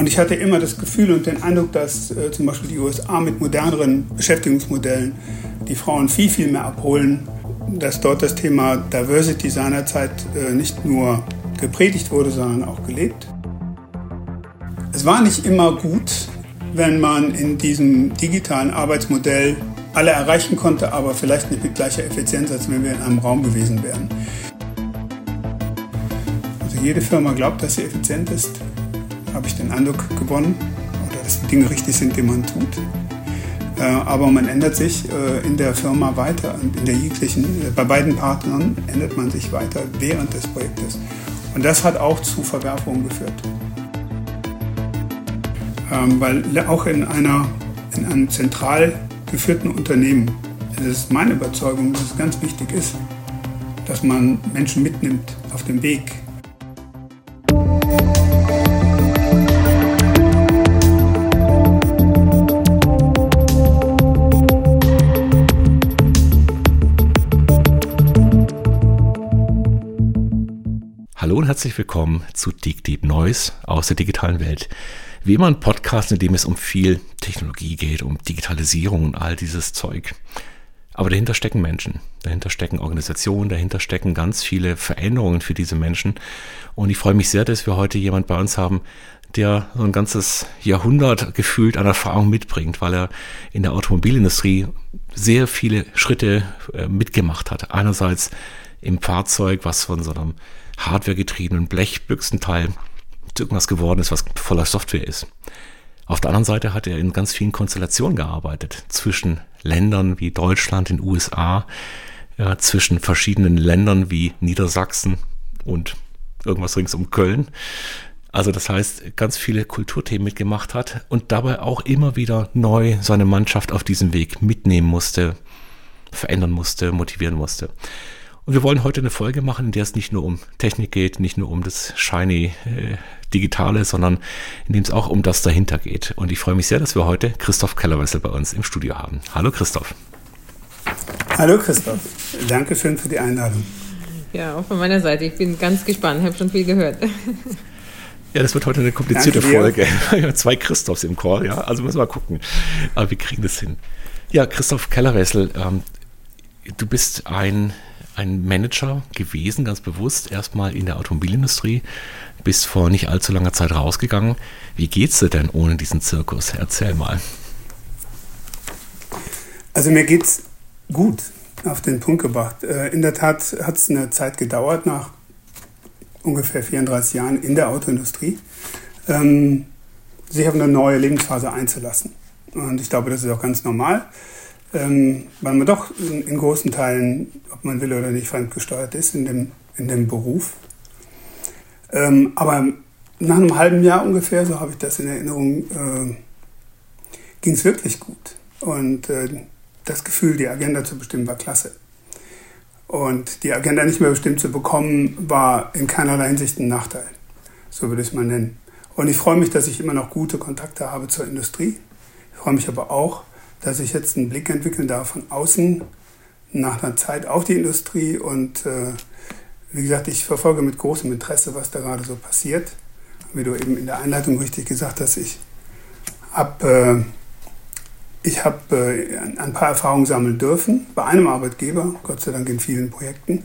Und ich hatte immer das Gefühl und den Eindruck, dass äh, zum Beispiel die USA mit moderneren Beschäftigungsmodellen die Frauen viel, viel mehr abholen, dass dort das Thema Diversity seinerzeit äh, nicht nur gepredigt wurde, sondern auch gelebt. Es war nicht immer gut, wenn man in diesem digitalen Arbeitsmodell alle erreichen konnte, aber vielleicht nicht mit gleicher Effizienz, als wenn wir in einem Raum gewesen wären. Also jede Firma glaubt, dass sie effizient ist, habe ich den Eindruck gewonnen, dass die Dinge richtig sind, die man tut. Äh, aber man ändert sich äh, in der Firma weiter in der jeglichen, äh, bei beiden Partnern ändert man sich weiter während des Projektes. Und das hat auch zu Verwerfungen geführt. Ähm, weil auch in, einer, in einem zentral geführten Unternehmen, es ist meine Überzeugung, dass es ganz wichtig ist, dass man Menschen mitnimmt auf dem Weg. Herzlich willkommen zu Deep Deep Noise aus der digitalen Welt wie immer ein Podcast, in dem es um viel Technologie geht, um Digitalisierung und all dieses Zeug. Aber dahinter stecken Menschen, dahinter stecken Organisationen, dahinter stecken ganz viele Veränderungen für diese Menschen. Und ich freue mich sehr, dass wir heute jemand bei uns haben, der so ein ganzes Jahrhundert gefühlt an Erfahrung mitbringt, weil er in der Automobilindustrie sehr viele Schritte äh, mitgemacht hat. Einerseits im Fahrzeug, was von so einem hardwaregetriebenen Blechbüchsenteil irgendwas geworden ist, was voller Software ist. Auf der anderen Seite hat er in ganz vielen Konstellationen gearbeitet, zwischen Ländern wie Deutschland, den USA, ja, zwischen verschiedenen Ländern wie Niedersachsen und irgendwas rings um Köln. Also das heißt, ganz viele Kulturthemen mitgemacht hat und dabei auch immer wieder neu seine Mannschaft auf diesem Weg mitnehmen musste, verändern musste, motivieren musste. Und wir wollen heute eine Folge machen, in der es nicht nur um Technik geht, nicht nur um das shiny äh, Digitale, sondern in dem es auch um das dahinter geht. Und ich freue mich sehr, dass wir heute Christoph Kellerwessel bei uns im Studio haben. Hallo Christoph. Hallo Christoph. Dankeschön für die Einladung. Ja, auch von meiner Seite. Ich bin ganz gespannt, Ich habe schon viel gehört. Ja, das wird heute eine komplizierte Folge. Zwei Christophs im Chor, ja. Also müssen wir mal gucken. Aber wir kriegen das hin. Ja, Christoph Kellerwessel, ähm, du bist ein ein Manager gewesen, ganz bewusst, erstmal in der Automobilindustrie, bis vor nicht allzu langer Zeit rausgegangen. Wie geht's dir denn ohne diesen Zirkus? Erzähl mal. Also mir geht's gut, auf den Punkt gebracht. Äh, in der Tat hat es eine Zeit gedauert, nach ungefähr 34 Jahren in der Autoindustrie, ähm, sich auf eine neue Lebensphase einzulassen. Und ich glaube, das ist auch ganz normal ähm, weil man doch in, in, großen Teilen, ob man will oder nicht, fremdgesteuert ist in dem, in dem Beruf. Ähm, aber nach einem halben Jahr ungefähr, so habe ich das in Erinnerung, äh, ging es wirklich gut. Und äh, das Gefühl, die Agenda zu bestimmen, war klasse. Und die Agenda nicht mehr bestimmt zu bekommen, war in keinerlei Hinsicht ein Nachteil. So würde ich es mal nennen. Und ich freue mich, dass ich immer noch gute Kontakte habe zur Industrie. Ich freue mich aber auch, dass ich jetzt einen Blick entwickeln darf von außen nach einer Zeit auf die Industrie und äh, wie gesagt, ich verfolge mit großem Interesse, was da gerade so passiert. Wie du eben in der Einleitung richtig gesagt hast, ich habe äh, ich hab, äh, ein paar Erfahrungen sammeln dürfen bei einem Arbeitgeber, Gott sei Dank in vielen Projekten.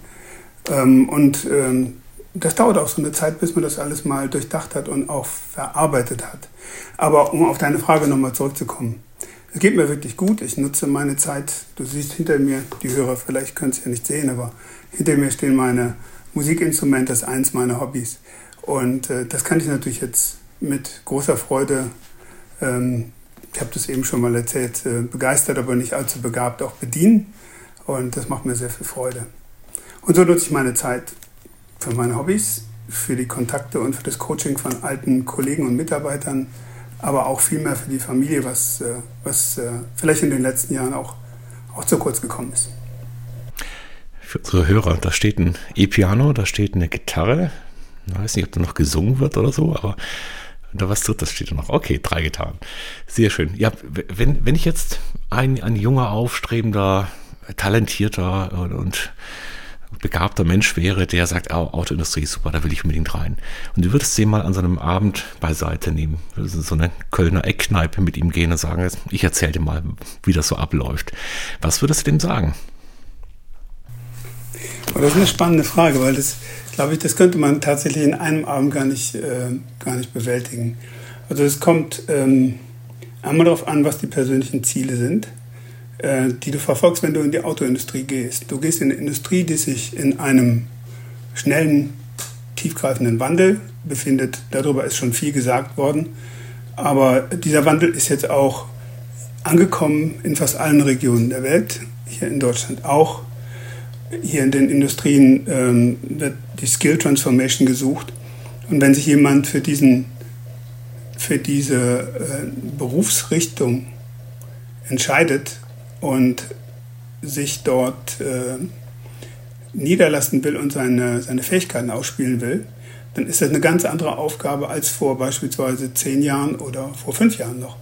Ähm, und ähm, das dauert auch so eine Zeit, bis man das alles mal durchdacht hat und auch verarbeitet hat. Aber um auf deine Frage nochmal zurückzukommen. Es geht mir wirklich gut. Ich nutze meine Zeit. Du siehst hinter mir, die Hörer vielleicht können es ja nicht sehen, aber hinter mir stehen meine Musikinstrumente, das ist eins meiner Hobbys. Und äh, das kann ich natürlich jetzt mit großer Freude, ähm, ich habe das eben schon mal erzählt, äh, begeistert, aber nicht allzu begabt auch bedienen. Und das macht mir sehr viel Freude. Und so nutze ich meine Zeit für meine Hobbys, für die Kontakte und für das Coaching von alten Kollegen und Mitarbeitern aber auch viel mehr für die Familie, was, äh, was äh, vielleicht in den letzten Jahren auch, auch zu kurz gekommen ist. Für unsere Hörer, da steht ein E-Piano, da steht eine Gitarre. Ich weiß nicht, ob da noch gesungen wird oder so, aber da was drittes steht da noch. Okay, drei Gitarren. Sehr schön. Ja, wenn, wenn ich jetzt ein, ein junger, aufstrebender, talentierter und, und begabter Mensch wäre, der sagt, oh, Autoindustrie ist super, da will ich unbedingt rein. Und du würdest den mal an so einem Abend beiseite nehmen, so eine Kölner Eckkneipe mit ihm gehen und sagen, ich erzähle dir mal, wie das so abläuft. Was würdest du dem sagen? Oh, das ist eine spannende Frage, weil das, glaube ich, das könnte man tatsächlich in einem Abend gar nicht, äh, gar nicht bewältigen. Also es kommt ähm, einmal darauf an, was die persönlichen Ziele sind, äh, die du verfolgst, wenn du in die Autoindustrie gehst. Du gehst in eine Industrie, die sich in einem schnellen, tiefgreifenden Wandel befindet. Darüber ist schon viel gesagt worden. Aber dieser Wandel ist jetzt auch angekommen in fast allen Regionen der Welt, hier in Deutschland auch. Hier in den Industrien ähm, wird die Skill Transformation gesucht. Und wenn sich jemand für diesen für diese äh, Berufsrichtung entscheidet und sich dort äh, niederlassen will und seine, seine Fähigkeiten ausspielen will, dann ist das eine ganz andere Aufgabe als vor beispielsweise zehn Jahren oder vor fünf Jahren noch,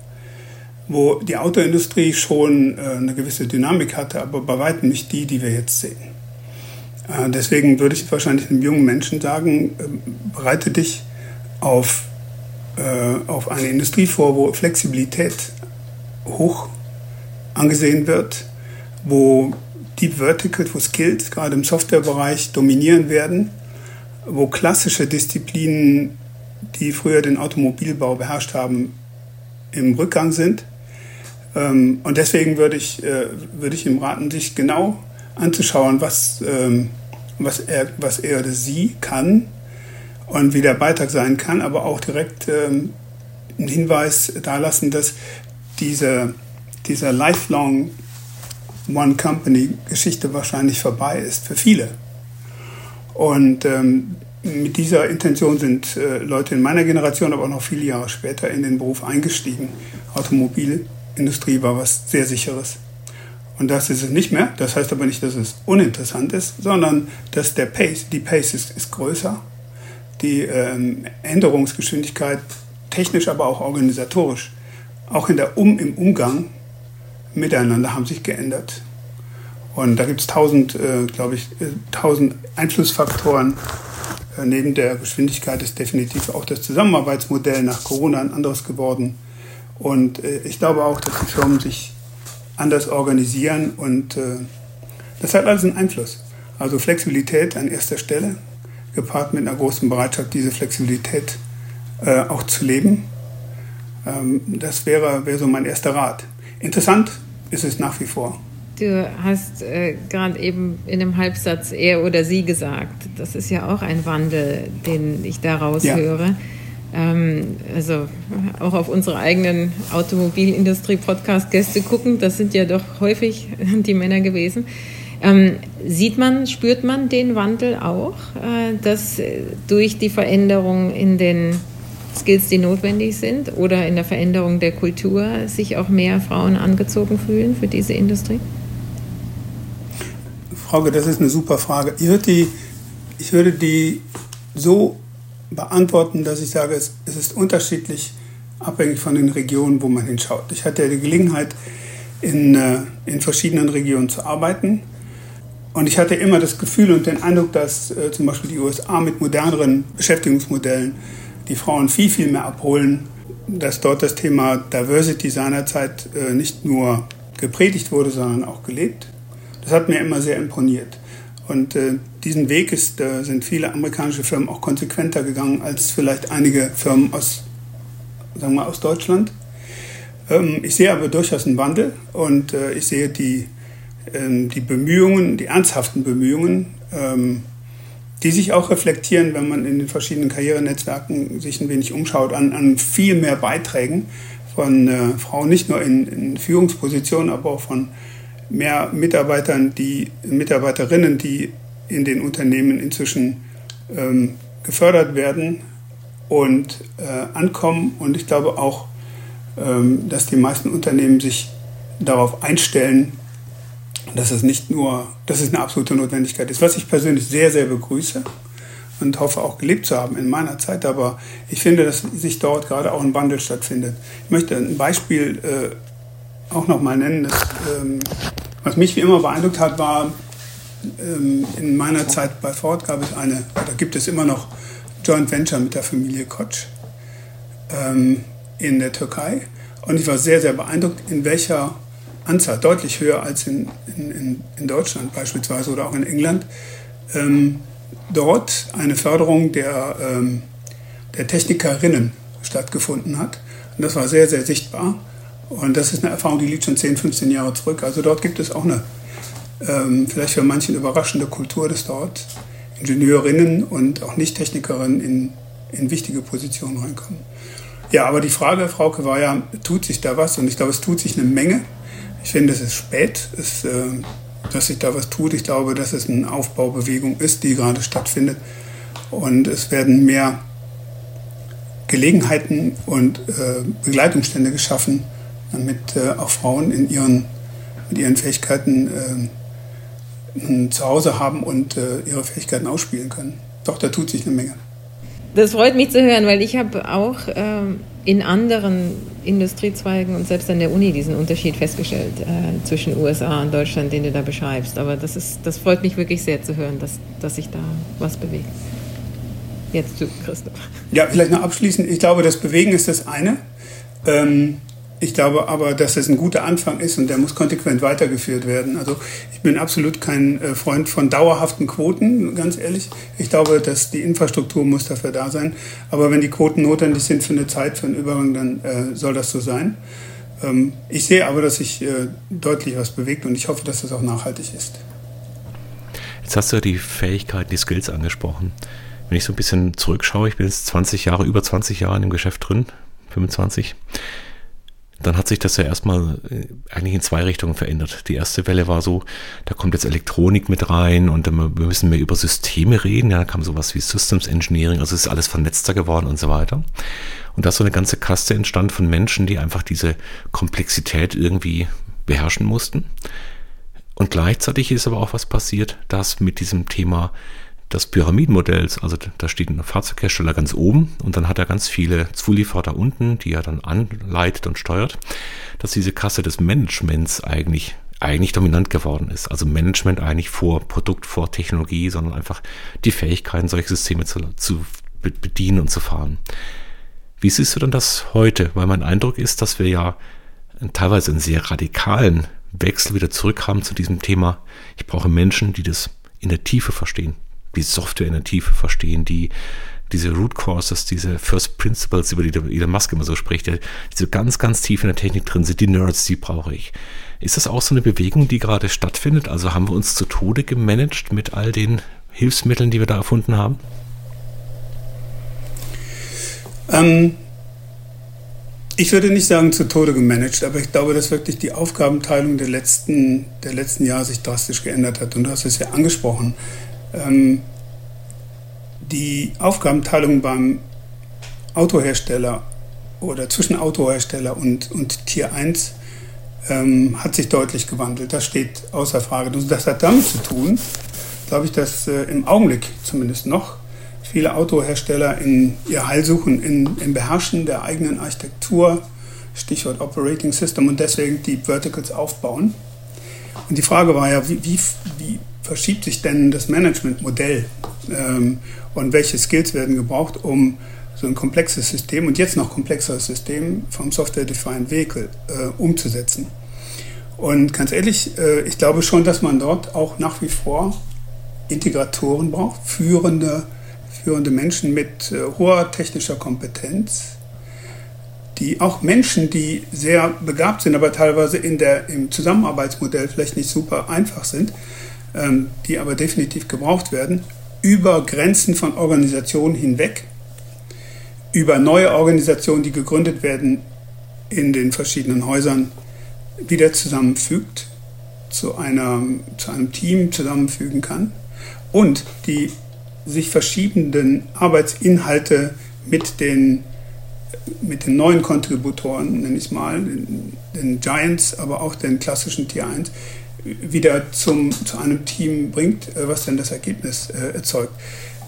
wo die Autoindustrie schon äh, eine gewisse Dynamik hatte, aber bei weitem nicht die, die wir jetzt sehen. Äh, deswegen würde ich wahrscheinlich einem jungen Menschen sagen, äh, bereite dich auf äh, auf eine Industrie vor, wo Flexibilität hoch angesehen wird, wo Deep Verticals, wo Skills gerade im Softwarebereich dominieren werden, wo klassische Disziplinen, die früher den Automobilbau beherrscht haben, im Rückgang sind. Ähm, und deswegen würde ich, äh, würde ich ihm raten, sich genau anzuschauen, was, ähm, was, er, was er oder sie kann und wie der Beitrag sein kann, aber auch direkt ähm, einen Hinweis dalassen, dass diese, diese lifelong One Company Geschichte wahrscheinlich vorbei ist für viele. Und ähm, mit dieser Intention sind äh, Leute in meiner Generation, aber auch noch viele Jahre später in den Beruf eingestiegen. Automobilindustrie war was sehr sicheres. Und das ist es nicht mehr. Das heißt aber nicht, dass es uninteressant ist, sondern dass der Pace, die Pace ist, ist größer die ähm, Änderungsgeschwindigkeit technisch, aber auch organisatorisch, auch in der um, im Umgang miteinander haben sich geändert. Und da gibt es tausend, äh, glaube ich, äh, tausend Einflussfaktoren. Äh, neben der Geschwindigkeit ist definitiv auch das Zusammenarbeitsmodell nach Corona ein anderes geworden. Und äh, ich glaube auch, dass die Firmen sich anders organisieren und äh, das hat alles einen Einfluss. Also Flexibilität an erster Stelle, gepaart mit einer großen Bereitschaft, diese Flexibilität äh, auch zu leben. Ähm, das wäre, wäre so mein erster Rat. Interessant ist es nach wie vor. Du hast äh, gerade eben in einem Halbsatz er oder sie gesagt. Das ist ja auch ein Wandel, den ich daraus ja. höre. Ähm, also auch auf unsere eigenen Automobilindustrie-Podcast-Gäste gucken, das sind ja doch häufig die Männer gewesen. Ähm, sieht man, spürt man den Wandel auch, äh, dass durch die Veränderung in den Skills, die notwendig sind oder in der Veränderung der Kultur sich auch mehr Frauen angezogen fühlen für diese Industrie? Frauke, das ist eine super Frage. Ich würde die, ich würde die so beantworten, dass ich sage, es, es ist unterschiedlich abhängig von den Regionen, wo man hinschaut. Ich hatte die Gelegenheit, in, äh, in verschiedenen Regionen zu arbeiten und ich hatte immer das Gefühl und den Eindruck, dass äh, zum Beispiel die USA mit moderneren Beschäftigungsmodellen die Frauen viel, viel mehr abholen, dass dort das Thema Diversity seinerzeit äh, nicht nur gepredigt wurde, sondern auch gelebt. Das hat mir immer sehr imponiert. Und äh, diesen Weg ist, sind viele amerikanische Firmen auch konsequenter gegangen als vielleicht einige Firmen aus, sagen wir, aus Deutschland. Ähm, ich sehe aber durchaus einen Wandel und äh, ich sehe die ähm, die Bemühungen, die ernsthaften Bemühungen, ähm, die sich auch reflektieren, wenn man in den verschiedenen Karrierenetzwerken sich ein wenig umschaut, an, an viel mehr Beiträgen von äh, Frauen, nicht nur in, in, Führungspositionen, aber auch von mehr Mitarbeitern, die Mitarbeiterinnen, die in den Unternehmen inzwischen ähm, gefördert werden und äh, ankommen. Und ich glaube auch, ähm, dass die meisten Unternehmen sich darauf einstellen, dass es nicht nur, dass es eine absolute Notwendigkeit ist, was ich persönlich sehr, sehr begrüße und hoffe auch gelebt zu haben in meiner Zeit. Aber ich finde, dass sich dort gerade auch ein Wandel stattfindet. Ich möchte ein Beispiel äh, auch noch mal nennen. Das, ähm, was mich wie immer beeindruckt hat, war ähm, in meiner Zeit bei Ford gab es eine, da gibt es immer noch Joint Venture mit der Familie Koch ähm, in der Türkei. Und ich war sehr, sehr beeindruckt, in welcher Anzahl, deutlich höher als in, in, in Deutschland beispielsweise oder auch in England, ähm, dort eine Förderung der, ähm, der Technikerinnen stattgefunden hat. Und das war sehr, sehr sichtbar. Und das ist eine Erfahrung, die liegt schon 10, 15 Jahre zurück. Also dort gibt es auch eine ähm, vielleicht für manchen überraschende Kultur, dass dort Ingenieurinnen und auch Nicht-Technikerinnen in, in wichtige Positionen reinkommen. Ja, aber die Frage, Frauke, war ja, tut sich da was? Und ich glaube, es tut sich eine Menge. Ich finde, es ist spät, es, äh, dass sich da was tut. Ich glaube, dass es eine Aufbaubewegung ist, die gerade stattfindet. Und es werden mehr Gelegenheiten und äh, Begleitumstände geschaffen, damit äh, auch Frauen in ihren, mit ihren Fähigkeiten äh, zu Hause haben und äh, ihre Fähigkeiten ausspielen können. Doch, da tut sich eine Menge. Das freut mich zu hören, weil ich habe auch ähm, in anderen Industriezweigen und selbst an der Uni diesen Unterschied festgestellt äh, zwischen USA und Deutschland, den du da beschreibst. Aber das, ist, das freut mich wirklich sehr zu hören, dass, dass sich da was bewegt. Jetzt du, Christoph. Ja, vielleicht noch abschließend. Ich glaube, das Bewegen ist das eine. Ähm, ich glaube aber, dass es ein guter Anfang ist und der muss konsequent weitergeführt werden. Also ich bin absolut kein äh, Freund von dauerhaften Quoten, ganz ehrlich. Ich glaube, dass die Infrastruktur muss dafür da sein. Aber wenn die Quoten notwendig sind für eine Zeit, für einen Übergang, dann äh, soll das so sein. Ähm, ich sehe aber, dass sich äh, deutlich was bewegt und ich hoffe, dass das auch nachhaltig ist. Jetzt hast du die Fähigkeiten, die Skills angesprochen. Wenn ich so ein bisschen zurückschaue, ich bin jetzt 20 Jahre, über 20 Jahre in dem Geschäft drin, 25 dann hat sich das ja erstmal äh, eigentlich in zwei Richtungen verändert. Die erste Welle war so, da kommt jetzt Elektronik mit rein und wir müssen mehr über Systeme reden. Ja, dann kam sowas wie Systems Engineering, also es ist alles vernetzter geworden und so weiter. Und da ist so eine ganze Kaste entstanden von Menschen, die einfach diese Komplexität irgendwie beherrschen mussten. Und gleichzeitig ist aber auch was passiert, dass mit diesem Thema des Pyramidenmodells, also da steht ein Fahrzeughersteller ganz oben und dann hat er ganz viele Zulieferer da unten, die er dann anleitet und steuert, dass diese Kasse des Managements eigentlich eigentlich dominant geworden ist. Also Management eigentlich vor Produkt, vor Technologie, sondern einfach die Fähigkeiten, solche Systeme zu, zu bedienen und zu fahren. Wie siehst du denn das heute? Weil mein Eindruck ist, dass wir ja teilweise einen sehr radikalen Wechsel wieder zurück haben zu diesem Thema. Ich brauche Menschen, die das in der Tiefe verstehen, die Software in der Tiefe verstehen, die diese Root Courses, diese First Principles, über die Elon Musk immer so spricht, die so ganz, ganz tief in der Technik drin sind, die Nerds, die brauche ich. Ist das auch so eine Bewegung, die gerade stattfindet? Also haben wir uns zu Tode gemanagt mit all den Hilfsmitteln, die wir da erfunden haben? Ähm, ich würde nicht sagen zu Tode gemanagt, aber ich glaube, dass wirklich die Aufgabenteilung der letzten, der letzten Jahre sich drastisch geändert hat. Und du hast es ja angesprochen ähm, die Aufgabenteilung beim Autohersteller oder zwischen Autohersteller und, und Tier 1 ähm, hat sich deutlich gewandelt. Das steht außer Frage. Das hat damit zu tun, glaube ich, dass äh, im Augenblick zumindest noch viele Autohersteller in ihr Heil suchen, in, im Beherrschen der eigenen Architektur, Stichwort Operating System und deswegen die Verticals aufbauen. Und die Frage war ja, wie, wie, wie verschiebt sich denn das Managementmodell ähm, und welche Skills werden gebraucht, um so ein komplexes System und jetzt noch komplexeres System vom Software-Defined Vehicle äh, umzusetzen. Und ganz ehrlich, äh, ich glaube schon, dass man dort auch nach wie vor Integratoren braucht, führende, führende Menschen mit äh, hoher technischer Kompetenz, die auch Menschen, die sehr begabt sind, aber teilweise in der, im Zusammenarbeitsmodell vielleicht nicht super einfach sind, ähm, die aber definitiv gebraucht werden, über Grenzen von Organisationen hinweg, über neue Organisationen, die gegründet werden in den verschiedenen Häusern, wieder zusammenfügt, zu, einer, zu einem Team zusammenfügen kann und die sich verschiedenen Arbeitsinhalte mit den, mit den neuen Kontributoren, nenne ich es mal, den, den Giants, aber auch den klassischen Tier 1, wieder zum, zu einem Team bringt, äh, was dann das Ergebnis äh, erzeugt.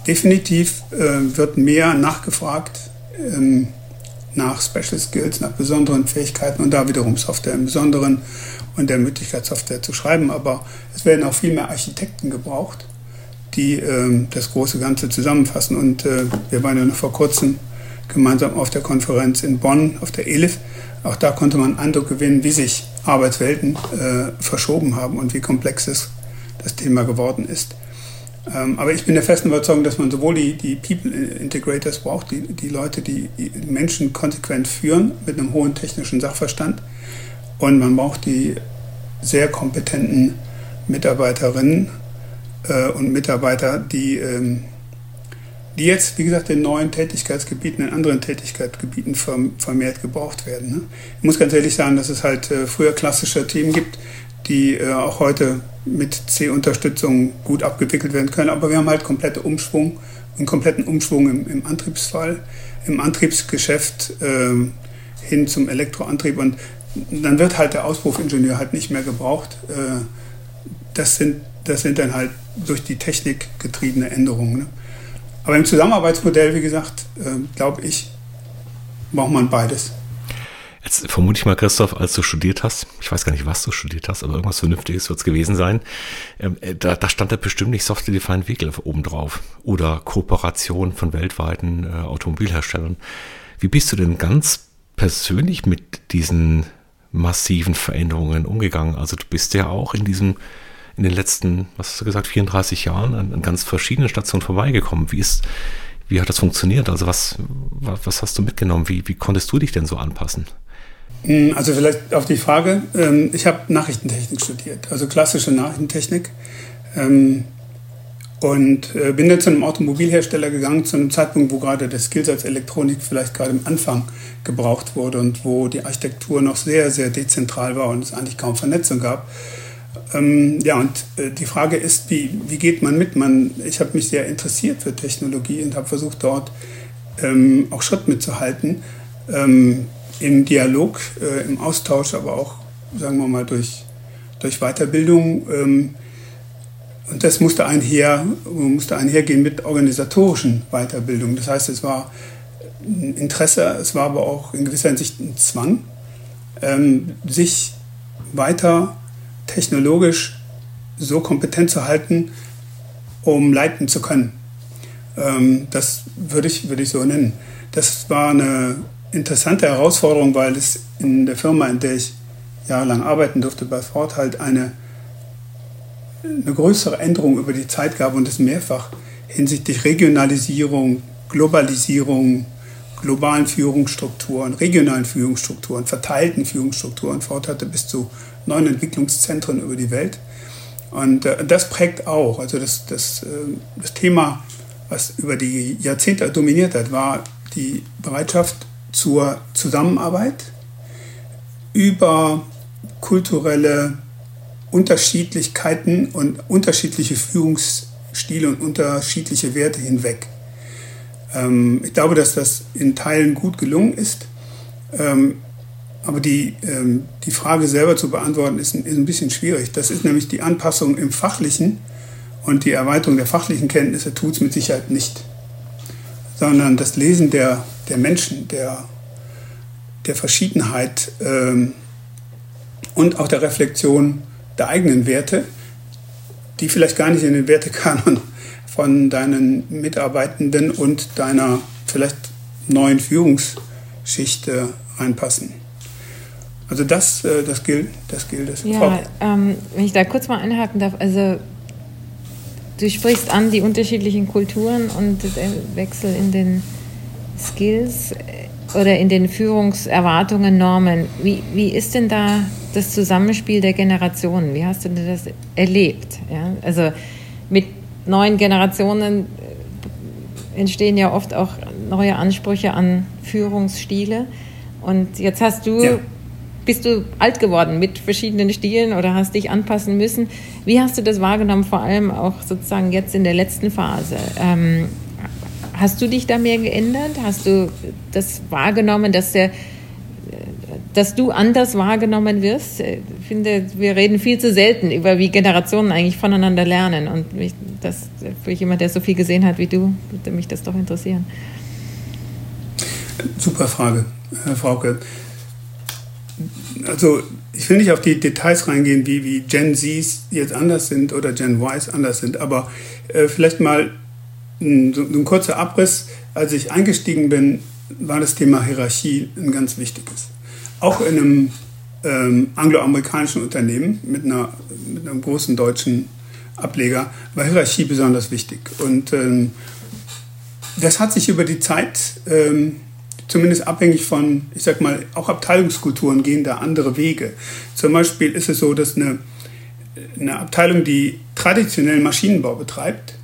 Definitiv äh, wird mehr nachgefragt ähm, nach Special Skills, nach besonderen Fähigkeiten und da wiederum Software im Besonderen. und der Möglichkeit, Software zu schreiben. Aber es werden auch viel mehr Architekten gebraucht, die äh, das große Ganze zusammenfassen. Und äh, wir waren ja noch vor kurzem gemeinsam auf der Konferenz in Bonn, auf der ELIF. Auch da konnte man Eindruck gewinnen, wie sich Arbeitswelten äh, verschoben haben und wie komplex es das Thema geworden ist. Ähm, aber ich bin der festen Überzeugung, dass man sowohl die, die People Integrators braucht, die, die Leute, die, die Menschen konsequent führen mit einem hohen technischen Sachverstand, und man braucht die sehr kompetenten Mitarbeiterinnen äh, und Mitarbeiter, die, ähm, die jetzt, wie gesagt, in neuen Tätigkeitsgebieten, in anderen Tätigkeitsgebieten vermehrt gebraucht werden. Ne? Ich muss ganz ehrlich sagen, dass es halt äh, früher klassische Themen gibt, die äh, auch heute mit C-Unterstützung gut abgewickelt werden können. Aber wir haben halt komplette Umschwung, einen kompletten Umschwung im, im Antriebsfall, im Antriebsgeschäft äh, hin zum Elektroantrieb. Und dann wird halt der Auspuffingenieur halt nicht mehr gebraucht. Äh, das, sind, das sind dann halt durch die Technik getriebene Änderungen. Ne? Aber im Zusammenarbeitsmodell, wie gesagt, äh, glaube ich, braucht man beides. Jetzt vermute ich mal, Christoph, als du studiert hast, ich weiß gar nicht, was du studiert hast, aber irgendwas Vernünftiges wird es gewesen sein, ähm, äh, da, da, stand da bestimmt nicht Software-Defined Vehicle oben drauf oder Kooperation von weltweiten äh, Automobilherstellern. Wie bist du denn ganz persönlich mit diesen massiven Veränderungen umgegangen? Also du bist ja auch in diesem, in den letzten, was hast du gesagt, 34 Jahren an, an ganz verschiedenen Stationen vorbeigekommen. Wie ist, wie hat das funktioniert? Also was, was hast du mitgenommen? Wie, wie konntest du dich denn so anpassen? Hm, also vielleicht auf die Frage. Ähm, ich habe Nachrichtentechnik studiert, also klassische Nachrichtentechnik. Ähm, und äh, bin dann zu einem Automobilhersteller gegangen, zu einem Zeitpunkt, wo gerade der Skillsatz Elektronik vielleicht gerade im Anfang gebraucht wurde und wo die Architektur noch sehr, sehr dezentral war und es eigentlich kaum Vernetzung gab. Ähm, ja, und äh, die Frage ist, wie, wie geht man mit? Man, ich habe mich sehr interessiert für Technologie und habe versucht, dort ähm, auch Schritt mitzuhalten. Ähm, im Dialog, äh, im Austausch, aber auch, sagen wir mal, durch, durch Weiterbildung. Ähm, und das musste einher, musste einhergehen mit organisatorischen Weiterbildungen. Das heißt, es war ein Interesse, es war aber auch in gewisser Hinsicht ein Zwang, ähm, sich weiter technologisch so kompetent zu halten, um leiten zu können. Ähm, das würde ich, würde ich so nennen. Das war eine interessante Herausforderung, weil es in der Firma, in der ich jahrelang arbeiten durfte, bei Ford halt eine, eine größere Änderung über die Zeit gab und es mehrfach hinsichtlich Regionalisierung, Globalisierung, globalen Führungsstrukturen, regionalen Führungsstrukturen, verteilten Führungsstrukturen. Ford hatte bis zu neun Entwicklungszentren über die Welt. Und äh, das prägt auch. Also das, das, äh, das Thema, was über die Jahrzehnte dominiert hat, war die Bereitschaft, zur Zusammenarbeit über kulturelle Unterschiedlichkeiten und unterschiedliche Führungsstile und unterschiedliche Werte hinweg. Ähm, ich glaube, dass das in Teilen gut gelungen ist. Ähm, aber die, ähm, die Frage selber zu beantworten ist ein, ist ein bisschen schwierig. Das ist nämlich die Anpassung im Fachlichen und die Erweiterung der fachlichen Kenntnisse tut es mit Sicherheit nicht. Sondern das Lesen der der Menschen, der, der Verschiedenheit ähm, und auch der Reflexion der eigenen Werte, die vielleicht gar nicht in den Wertekanon von deinen Mitarbeitenden und deiner vielleicht neuen Führungsschicht äh, reinpassen. Also das, äh, das gilt, das gilt. Das ja, ähm, wenn ich da kurz mal einhaken darf, also du sprichst an die unterschiedlichen Kulturen und der Wechsel in den Skills äh, oder in den Führungserwartungen, Normen. Wie, wie ist denn da das Zusammenspiel der Generationen? Wie hast du denn das erlebt? Ja? Also mit neuen Generationen äh, entstehen ja oft auch neue Ansprüche an Führungsstile. Und jetzt hast du, ja. bist du alt geworden mit verschiedenen Stilen oder hast dich anpassen müssen. Wie hast du das wahrgenommen, vor allem auch sozusagen jetzt in der letzten Phase? Ähm, Hast du dich da mehr geändert? Hast du das wahrgenommen, dass, der, dass du anders wahrgenommen wirst? Ich finde, wir reden viel zu selten über, wie Generationen eigentlich voneinander lernen. Und mich, das, für jemand, der so viel gesehen hat wie du, würde mich das doch interessieren. Super Frage, Herr Frauke. Also ich will nicht auf die Details reingehen, wie, wie Gen Zs jetzt anders sind oder Gen Ys anders sind, aber äh, vielleicht mal ein, so ein kurzer Abriss. Als ich eingestiegen bin, war das Thema Hierarchie ein ganz wichtiges. Auch in einem ähm, angloamerikanischen Unternehmen mit, einer, mit einem großen deutschen Ableger war Hierarchie besonders wichtig. Und ähm, das hat sich über die Zeit ähm, zumindest abhängig von, ich sag mal, auch Abteilungskulturen gehen da andere Wege. Zum Beispiel ist es so, dass eine, eine Abteilung, die traditionell Maschinenbau betreibt,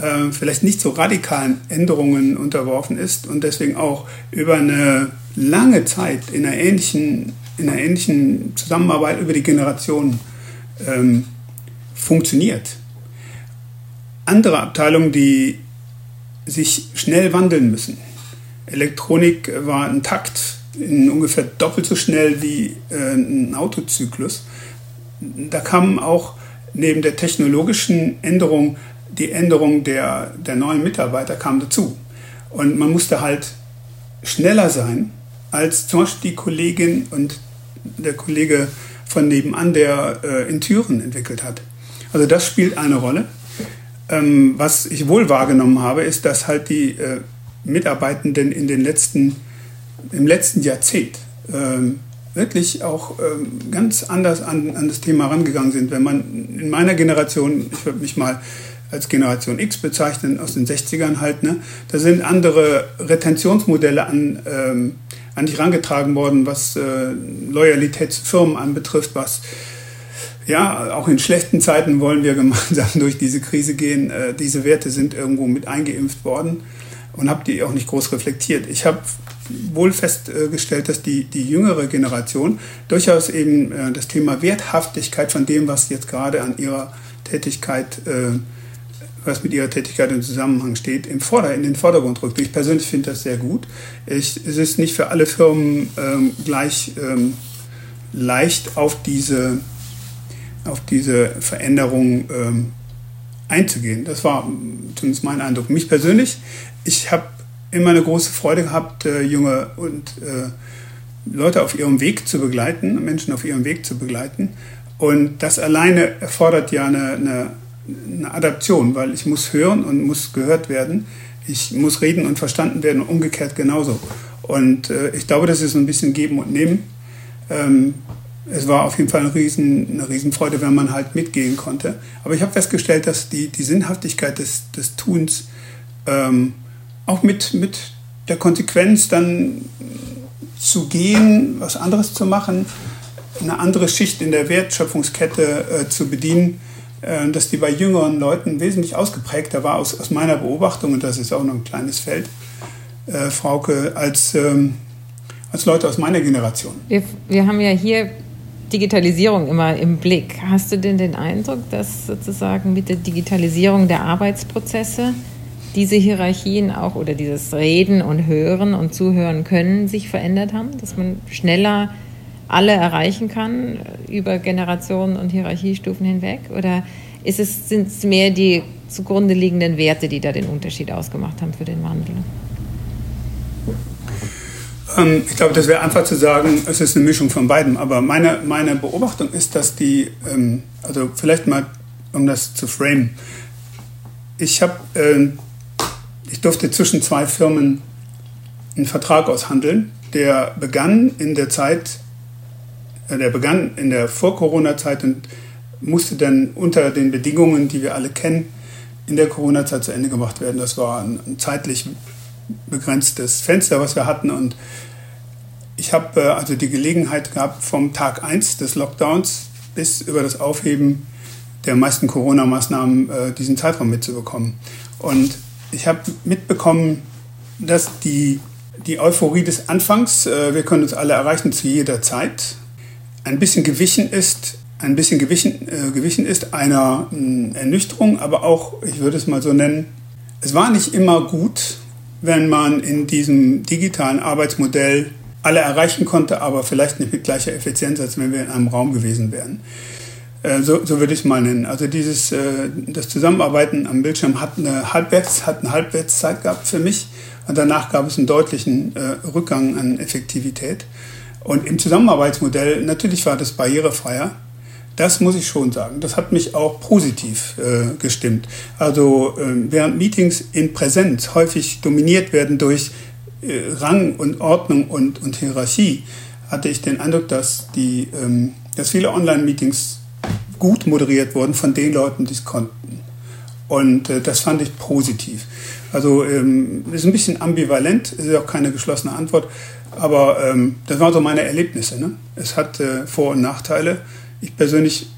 äh, vielleicht nicht so radikalen Änderungen unterworfen ist und deswegen auch über eine lange Zeit in einer ähnlichen, in einer ähnlichen Zusammenarbeit über die Generationen ähm, funktioniert. Andere Abteilungen, die sich schnell wandeln müssen, Elektronik war ein Takt in ungefähr doppelt so schnell wie äh, ein Autozyklus. Da kamen auch neben der technologischen Änderung die Änderung der, der neuen Mitarbeiter kam dazu. Und man musste halt schneller sein als zum Beispiel die Kollegin und der Kollege von nebenan, der äh, in Türen entwickelt hat. Also das spielt eine Rolle. Ähm, was ich wohl wahrgenommen habe, ist, dass halt die äh, Mitarbeitenden in den letzten, im letzten Jahrzehnt ähm, wirklich auch ähm, ganz anders an, an das Thema rangegangen sind. Wenn man in meiner Generation, ich würde mich mal als Generation X bezeichnen, aus den 60ern halt, ne, da sind andere Retentionsmodelle an, ähm, an dich herangetragen worden, was äh, Loyalität zu Firmen anbetrifft, was ja, auch in schlechten Zeiten wollen wir gemeinsam durch diese Krise gehen. Äh, diese Werte sind irgendwo mit eingeimpft worden und habe die auch nicht groß reflektiert. Ich habe wohl festgestellt, dass die, die jüngere Generation durchaus eben äh, das Thema Werthaftigkeit von dem, was jetzt gerade an ihrer Tätigkeit, äh, was mit ihrer Tätigkeit im Zusammenhang steht, im Vorder-, in den Vordergrund rückt. Ich persönlich finde das sehr gut. Ich, es ist nicht für alle Firmen ähm, gleich ähm, leicht auf diese, auf diese Veränderung ähm, einzugehen. Das war zumindest mein Eindruck. Mich persönlich ich habe immer eine große Freude gehabt, äh, junge und äh, Leute auf ihrem Weg zu begleiten, Menschen auf ihrem Weg zu begleiten. Und das alleine erfordert ja eine, eine, eine Adaption, weil ich muss hören und muss gehört werden. Ich muss reden und verstanden werden und umgekehrt genauso. Und äh, ich glaube, das ist ein bisschen Geben und Nehmen. Ähm, es war auf jeden Fall eine, Riesen, eine Riesenfreude, wenn man halt mitgehen konnte. Aber ich habe festgestellt, dass die, die Sinnhaftigkeit des, des Tuns ähm, auch mit, mit der Konsequenz dann zu gehen, was anderes zu machen, eine andere Schicht in der Wertschöpfungskette äh, zu bedienen, dass die bei jüngeren Leuten wesentlich ausgeprägter war, aus, aus meiner Beobachtung, und das ist auch noch ein kleines Feld, äh, Frauke, als, ähm, als Leute aus meiner Generation. Wir, wir haben ja hier Digitalisierung immer im Blick. Hast du denn den Eindruck, dass sozusagen mit der Digitalisierung der Arbeitsprozesse diese Hierarchien auch oder dieses Reden und Hören und Zuhören können sich verändert haben, dass man schneller alle erreichen kann über Generationen und Hierarchiestufen hinweg? Oder sind es mehr die zugrunde liegenden Werte, die da den Unterschied ausgemacht haben für den Wandel? Ähm, ich glaube, das wäre einfach zu sagen, es ist eine Mischung von beiden. Aber meine, meine Beobachtung ist, dass die, ähm, also vielleicht mal, um das zu framen, ich habe äh, ich durfte zwischen zwei Firmen einen Vertrag aushandeln, der begann in der Zeit, äh, der begann in der Vor-Corona-Zeit und musste dann unter den Bedingungen, die wir alle kennen, in der Corona-Zeit zu Ende gemacht werden. Das war ein, zeitlich begrenztes Fenster, was wir hatten. Und ich habe äh, also die Gelegenheit gehabt, vom Tag 1 des Lockdowns bis über das Aufheben der meisten Corona-Maßnahmen äh, diesen Zeitraum mitzubekommen. Und ich habe mitbekommen, dass die, die Euphorie des Anfangs, äh, wir können uns alle erreichen zu jeder Zeit, ein bisschen gewichen ist, ein bisschen gewichen, äh, gewichen ist einer äh, Ernüchterung, aber auch, ich würde es mal so nennen, es war nicht immer gut, wenn man in diesem digitalen Arbeitsmodell alle erreichen konnte, aber vielleicht nicht mit gleicher Effizienz, als wenn wir in einem Raum gewesen wären. Äh, so, so würde ich es mal nennen. Also dieses, äh, das Zusammenarbeiten am Bildschirm hat eine, Halbwerts, hat eine Halbwertszeit gehabt für mich und danach gab es einen deutlichen äh, Rückgang an Effektivität. Und im Zusammenarbeitsmodell, natürlich war das barrierefreier. Das muss ich schon sagen. Das hat mich auch positiv äh, gestimmt. Also äh, während Meetings in Präsenz häufig dominiert werden durch äh, Rang und Ordnung und, und Hierarchie, hatte ich den Eindruck, dass, die, ähm, dass viele Online-Meetings gut moderiert wurden von den Leuten, die es konnten. Und äh, das fand ich positiv. Also ähm, ist ein bisschen ambivalent, ist auch keine geschlossene Antwort, aber ähm, das waren so meine Erlebnisse. Ne? Es hat äh, Vor- und Nachteile. Ich persönlich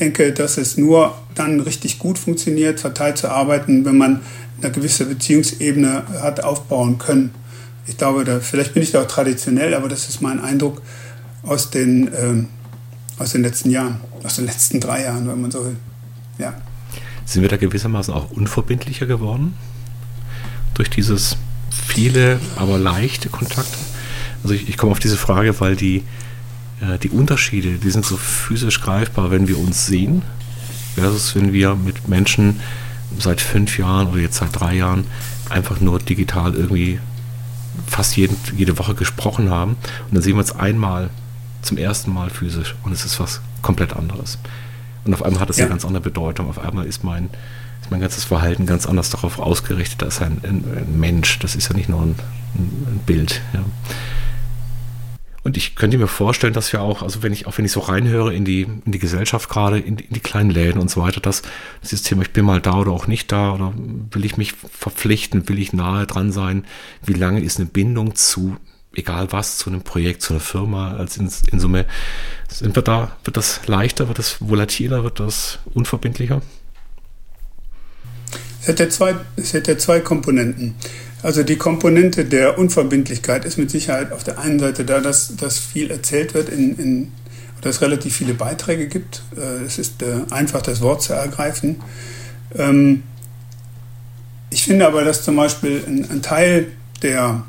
denke, dass es nur dann richtig gut funktioniert, verteilt zu arbeiten, wenn man eine gewisse Beziehungsebene hat aufbauen können. Ich glaube, da, vielleicht bin ich da auch traditionell, aber das ist mein Eindruck aus den, ähm, aus den letzten Jahren, aus den letzten drei Jahren, wenn man so will. Ja. Sind wir da gewissermaßen auch unverbindlicher geworden? Durch dieses viele, aber leichte Kontakte? Also ich, ich komme auf diese Frage, weil die, äh, die Unterschiede, die sind so physisch greifbar, wenn wir uns sehen, versus wenn wir mit Menschen seit fünf Jahren oder jetzt seit drei Jahren einfach nur digital irgendwie fast jeden, jede Woche gesprochen haben. Und dann sehen wir uns einmal zum ersten Mal physisch und es ist was komplett anderes. Und auf einmal hat es ja. eine ganz andere Bedeutung. Auf einmal ist mein, mein ganzes Verhalten ganz anders darauf ausgerichtet. Ist ein, ein, ein Mensch, das ist ja nicht nur ein, ein Bild. Ja. Und ich könnte mir vorstellen, dass wir auch, also wenn ich, auch wenn ich so reinhöre in die, in die Gesellschaft gerade, in, in die kleinen Läden und so weiter, dass dieses Thema, ich bin mal da oder auch nicht da, oder will ich mich verpflichten, will ich nahe dran sein, wie lange ist eine Bindung zu, egal was, zu einem Projekt, zu einer Firma, als in, in Summe, sind wir da, wird das leichter, wird das volatiler, wird das unverbindlicher? Es ja zwei, es ja zwei Komponenten. Also die Komponente der Unverbindlichkeit ist mit Sicherheit auf der einen Seite da, dass, dass viel erzählt wird, in, in, dass es relativ viele Beiträge gibt. Äh, es ist äh, einfach das Wort zu ergreifen. Ähm, ich finde aber, dass zum Beispiel ein, ein Teil der,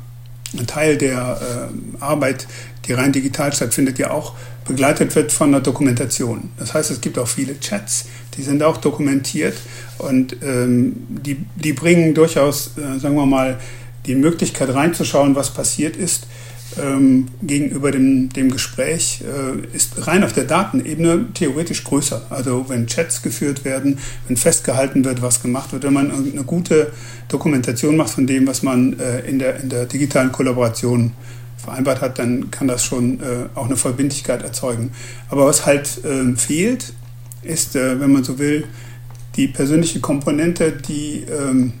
ein Teil der äh, Arbeit, die rein digital stattfindet, ja auch begleitet wird von einer Dokumentation. Das heißt, es gibt auch viele Chats, die sind auch dokumentiert und ähm, die, die bringen durchaus, äh, sagen wir mal, die Möglichkeit reinzuschauen, was passiert ist, ähm, gegenüber dem, dem Gespräch äh, ist rein auf der Datenebene theoretisch größer. Also wenn Chats geführt werden, wenn festgehalten wird, was gemacht wird, wenn man eine gute Dokumentation macht von dem, was man äh, in, der, in der digitalen Kollaboration vereinbart hat, dann kann das schon äh, auch eine Verbindlichkeit erzeugen. Aber was halt äh, fehlt, ist, äh, wenn man so will, die persönliche Komponente, die, ähm,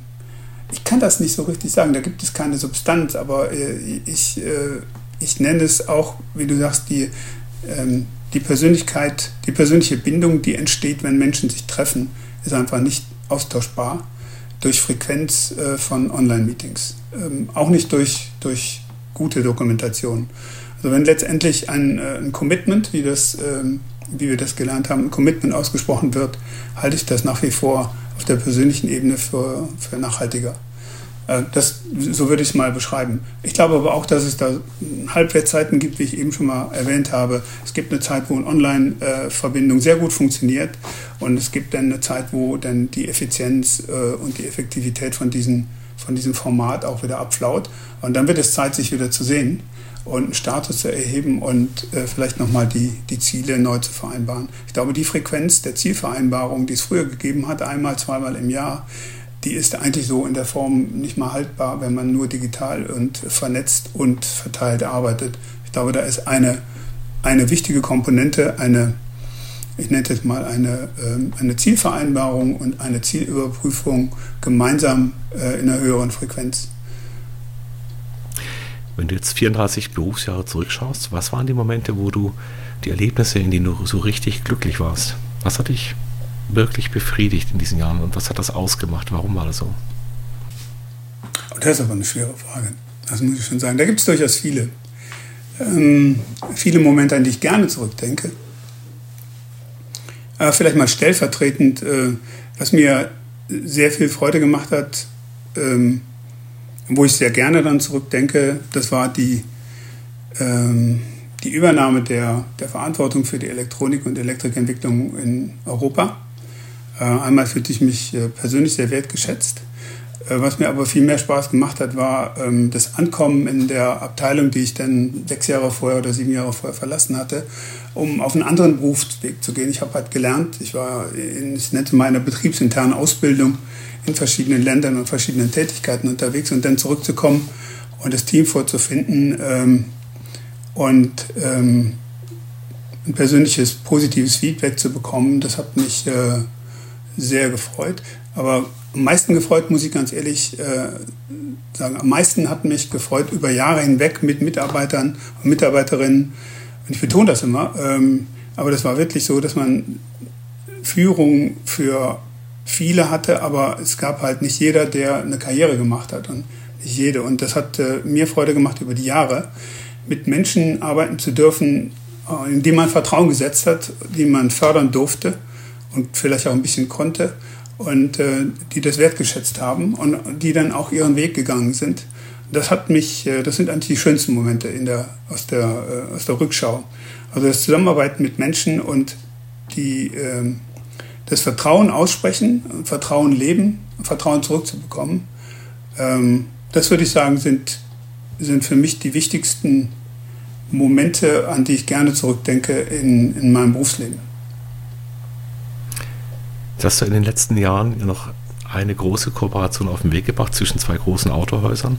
ich kann das nicht so richtig sagen, da gibt es keine Substanz, aber äh, ich, äh, ich nenne es auch, wie du sagst, die, ähm, die Persönlichkeit, die persönliche Bindung, die entsteht, wenn Menschen sich treffen, ist einfach nicht austauschbar durch Frequenz äh, von Online-Meetings. Ähm, auch nicht durch, durch gute Dokumentation. Also wenn letztendlich ein, äh, ein Commitment, wie das ähm, wie wir das gelernt haben, ein Commitment ausgesprochen wird, halte ich das nach wie vor auf der persönlichen Ebene für, für nachhaltiger. Äh, das, so würde ich es mal beschreiben. Ich glaube aber auch, dass es da Halbwertzeiten gibt, wie ich eben schon mal erwähnt habe. Es gibt eine Zeit, wo eine Online-Verbindung sehr gut funktioniert und es gibt dann eine Zeit, wo dann die Effizienz äh, und die Effektivität von, diesen, von diesem Format auch wieder abflaut. Und dann wird es Zeit, sich wieder zu sehen und einen Status zu erheben und äh, vielleicht nochmal die, die Ziele neu zu vereinbaren. Ich glaube, die Frequenz der Zielvereinbarung, die es früher gegeben hat, einmal, zweimal im Jahr, die ist eigentlich so in der Form nicht mal haltbar, wenn man nur digital und vernetzt und verteilt arbeitet. Ich glaube, da ist eine, eine wichtige Komponente, eine, ich nenne es mal eine, ähm, eine Zielvereinbarung und eine Zielüberprüfung gemeinsam äh, in einer höheren Frequenz. Wenn du jetzt 34 Berufsjahre zurückschaust, was waren die Momente, wo du die Erlebnisse, in denen du so richtig glücklich warst? Was hat dich wirklich befriedigt in diesen Jahren und was hat das ausgemacht? Warum war das so? Das ist aber eine schwere Frage. Das muss ich schon sagen. Da gibt es durchaus viele. Ähm, viele Momente, an die ich gerne zurückdenke. Aber vielleicht mal stellvertretend, äh, was mir sehr viel Freude gemacht hat, ähm, wo ich sehr gerne dann zurückdenke, das war die, ähm, die Übernahme der, der Verantwortung für die Elektronik- und Elektrikentwicklung in Europa. Äh, einmal fühlte ich mich äh, persönlich sehr wertgeschätzt was mir aber viel mehr Spaß gemacht hat, war ähm, das Ankommen in der Abteilung, die ich dann sechs Jahre vorher oder sieben Jahre vorher verlassen hatte, um auf einen anderen Berufsweg zu gehen. Ich habe halt gelernt, ich war in, ich nenne meine betriebsinternen Ausbildung in verschiedenen Ländern und verschiedenen Tätigkeiten unterwegs und dann zurückzukommen und das Team vorzufinden ähm, und ähm, ein persönliches positives Feedback zu bekommen, das hat mich äh, sehr gefreut. Aber am meisten gefreut, muss ich ganz ehrlich äh, sagen, am meisten hat mich gefreut über Jahre hinweg mit Mitarbeitern und Mitarbeiterinnen. Und ich betone das immer, ähm, aber das war wirklich so, dass man Führung für viele hatte, aber es gab halt nicht jeder, der eine Karriere gemacht hat und nicht jede. Und das hat äh, mir Freude gemacht über die Jahre, mit Menschen arbeiten zu dürfen, äh, in die man Vertrauen gesetzt hat, die man fördern durfte und vielleicht auch ein bisschen konnte und äh, die das wertgeschätzt haben und die dann auch ihren Weg gegangen sind. Das hat mich, äh, das sind eigentlich die schönsten Momente in der, aus, der, äh, aus der Rückschau. Also das Zusammenarbeiten mit Menschen und die äh, das Vertrauen aussprechen, Vertrauen leben, Vertrauen zurückzubekommen. Ähm, das würde ich sagen, sind, sind für mich die wichtigsten Momente, an die ich gerne zurückdenke in, in meinem Berufsleben. Jetzt hast du in den letzten Jahren noch eine große Kooperation auf den Weg gebracht zwischen zwei großen Autohäusern,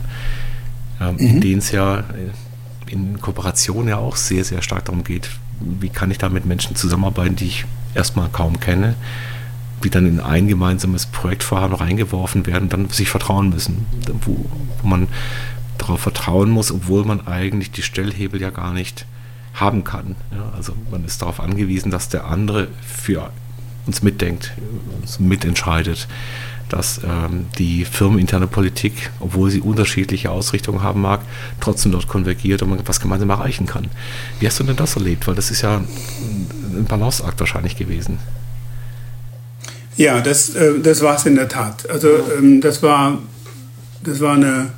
ähm, mhm. in denen es ja äh, in Kooperation ja auch sehr, sehr stark darum geht, wie kann ich da mit Menschen zusammenarbeiten, die ich erstmal kaum kenne, die dann in ein gemeinsames Projektvorhaben reingeworfen werden, dann sich vertrauen müssen, wo, wo man darauf vertrauen muss, obwohl man eigentlich die Stellhebel ja gar nicht haben kann. Ja, also man ist darauf angewiesen, dass der andere für uns mitdenkt, uns mitentscheidet, dass ähm, die firmeninterne Politik, obwohl sie unterschiedliche Ausrichtungen haben mag, trotzdem dort konvergiert und man was gemeinsam erreichen kann. Wie hast du denn das erlebt? Weil das ist ja ein Balanceakt wahrscheinlich gewesen. Ja, das, äh, das war es in der Tat. Also ähm, das war, das war eine,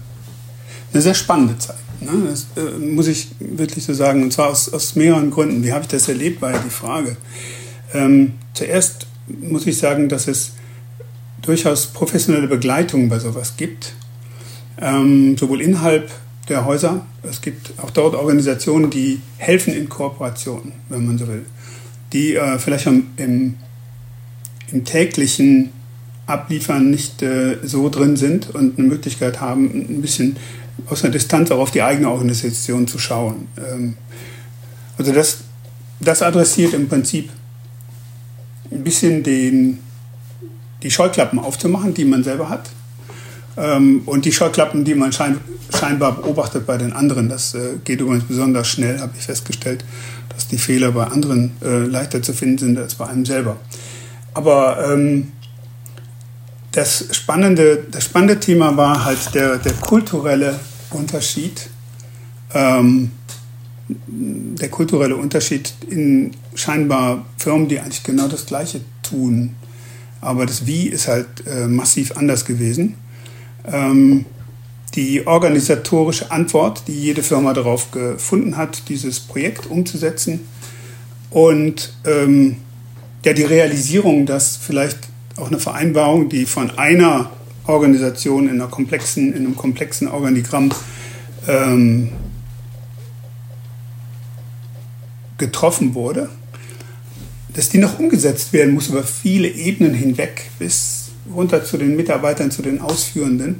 eine sehr spannende Zeit. Ne? Das äh, muss ich wirklich so sagen. Und zwar aus, aus mehreren Gründen. Wie habe ich das erlebt, war ja die Frage. Ähm, zuerst muss ich sagen, dass es durchaus professionelle Begleitung bei sowas gibt, ähm, sowohl innerhalb der Häuser, es gibt auch dort Organisationen, die helfen in Kooperation, wenn man so will, die äh, vielleicht im, im, im, täglichen Abliefern nicht äh, so drin sind und eine Möglichkeit haben, ein bisschen aus einer Distanz auch auf die eigene Organisation zu schauen. Ähm, also das, das adressiert im Prinzip ein bisschen den, die Scheuklappen aufzumachen, die man selber hat. Ähm, und die Scheuklappen, die man schein, scheinbar beobachtet bei den anderen. Das äh, geht übrigens besonders schnell, habe ich festgestellt, dass die Fehler bei anderen äh, leichter zu finden sind als bei einem selber. Aber ähm, das, spannende, das spannende Thema war halt der, der kulturelle Unterschied. Ähm, der kulturelle Unterschied in scheinbar Firmen, die eigentlich genau das Gleiche tun. Aber das Wie ist halt äh, massiv anders gewesen. Ähm, die organisatorische Antwort, die jede Firma darauf gefunden hat, dieses Projekt umzusetzen und ähm, ja, die Realisierung, dass vielleicht auch eine Vereinbarung, die von einer Organisation in, einer komplexen, in einem komplexen Organigramm ähm, getroffen wurde, dass die noch umgesetzt werden muss über viele Ebenen hinweg bis runter zu den Mitarbeitern, zu den Ausführenden.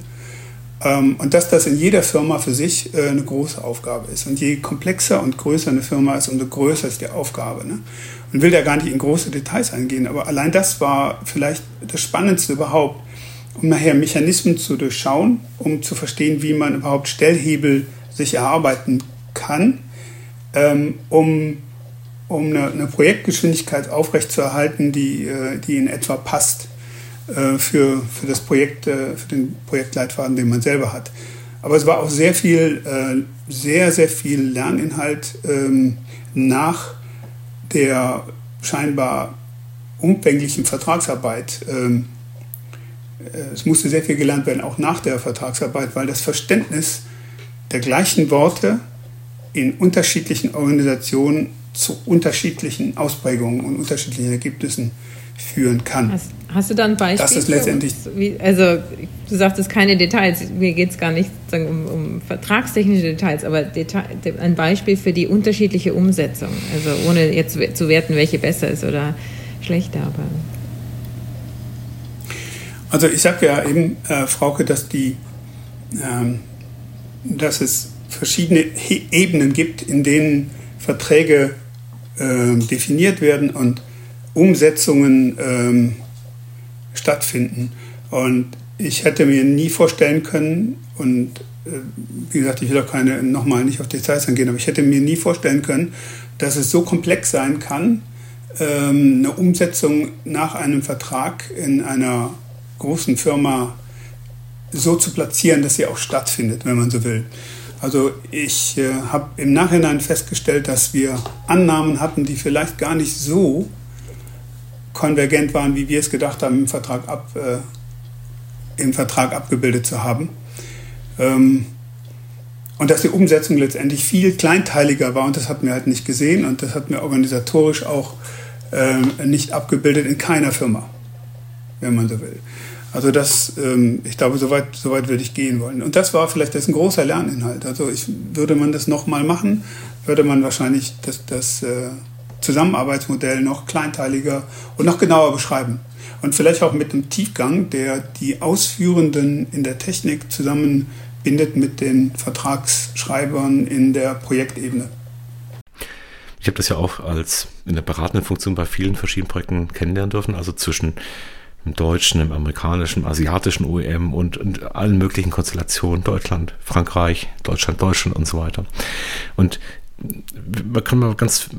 Ähm, und dass das in jeder Firma für sich äh, eine große Aufgabe ist. Und je komplexer und größer eine Firma ist, umso größer ist die Aufgabe. Ne? Man will da gar nicht in große Details eingehen, aber allein das war vielleicht das Spannendste überhaupt, um nachher Mechanismen zu durchschauen, um zu verstehen, wie man überhaupt Stellhebel sich erarbeiten kann, ähm, um um eine, eine Projektgeschwindigkeit aufrechtzuerhalten, die, äh, die in etwa passt äh, für, für das Projekt, äh, für den Projektleitfaden, den man selber hat. Aber es war auch sehr viel, sehr, sehr viel Lerninhalt ähm, nach der scheinbar umfänglichen Vertragsarbeit. Ähm, es musste sehr viel gelernt werden, auch nach der Vertragsarbeit, weil das Verständnis der gleichen Worte in unterschiedlichen Organisationen zu unterschiedlichen Ausprägungen und unterschiedlichen Ergebnissen führen kann. Hast, hast du da ein Beispiel? Das ist letztendlich. Wie, also, du sagtest keine Details. Mir geht es gar nicht sagen, um, um, vertragstechnische Details, aber Detail, ein Beispiel für die unterschiedliche Umsetzung. Also, ohne jetzt zu werten, welche besser ist oder schlechter. Aber also, ich sage ja eben, äh, Frauke, dass, die, ähm, dass es verschiedene Ebenen gibt, in denen Verträge äh, definiert werden und Umsetzungen ähm, stattfinden. Und ich hätte mir nie vorstellen können, und äh, wie gesagt, ich will auch keine, nochmal nicht auf Details eingehen, aber ich hätte mir nie vorstellen können, dass es so komplex sein kann, ähm, eine Umsetzung nach einem Vertrag in einer großen Firma so zu platzieren, dass sie auch stattfindet, wenn man so will. Also ich äh, habe im Nachhinein festgestellt, dass wir Annahmen hatten, die vielleicht gar nicht so konvergent waren, wie wir es gedacht haben, im Vertrag, ab, äh, im Vertrag abgebildet zu haben. Ähm, und dass die Umsetzung letztendlich viel kleinteiliger war und das hatten wir halt nicht gesehen und das hatten wir organisatorisch auch äh, nicht abgebildet in keiner Firma, wenn man so will. Also das, ähm, ich glaube, soweit so weit würde ich gehen wollen. Und das war vielleicht das ein großer Lerninhalt. Also ich, würde man das nochmal machen, würde man wahrscheinlich das, das äh, Zusammenarbeitsmodell noch kleinteiliger und noch genauer beschreiben. Und vielleicht auch mit einem Tiefgang, der die Ausführenden in der Technik zusammenbindet mit den Vertragsschreibern in der Projektebene. Ich habe das ja auch als in der beratenden Funktion bei vielen verschiedenen Projekten kennenlernen dürfen, also zwischen im deutschen, im amerikanischen, im asiatischen OEM und, und allen möglichen Konstellationen, Deutschland, Frankreich, Deutschland, Deutschland und so weiter. Und man kann mal ganz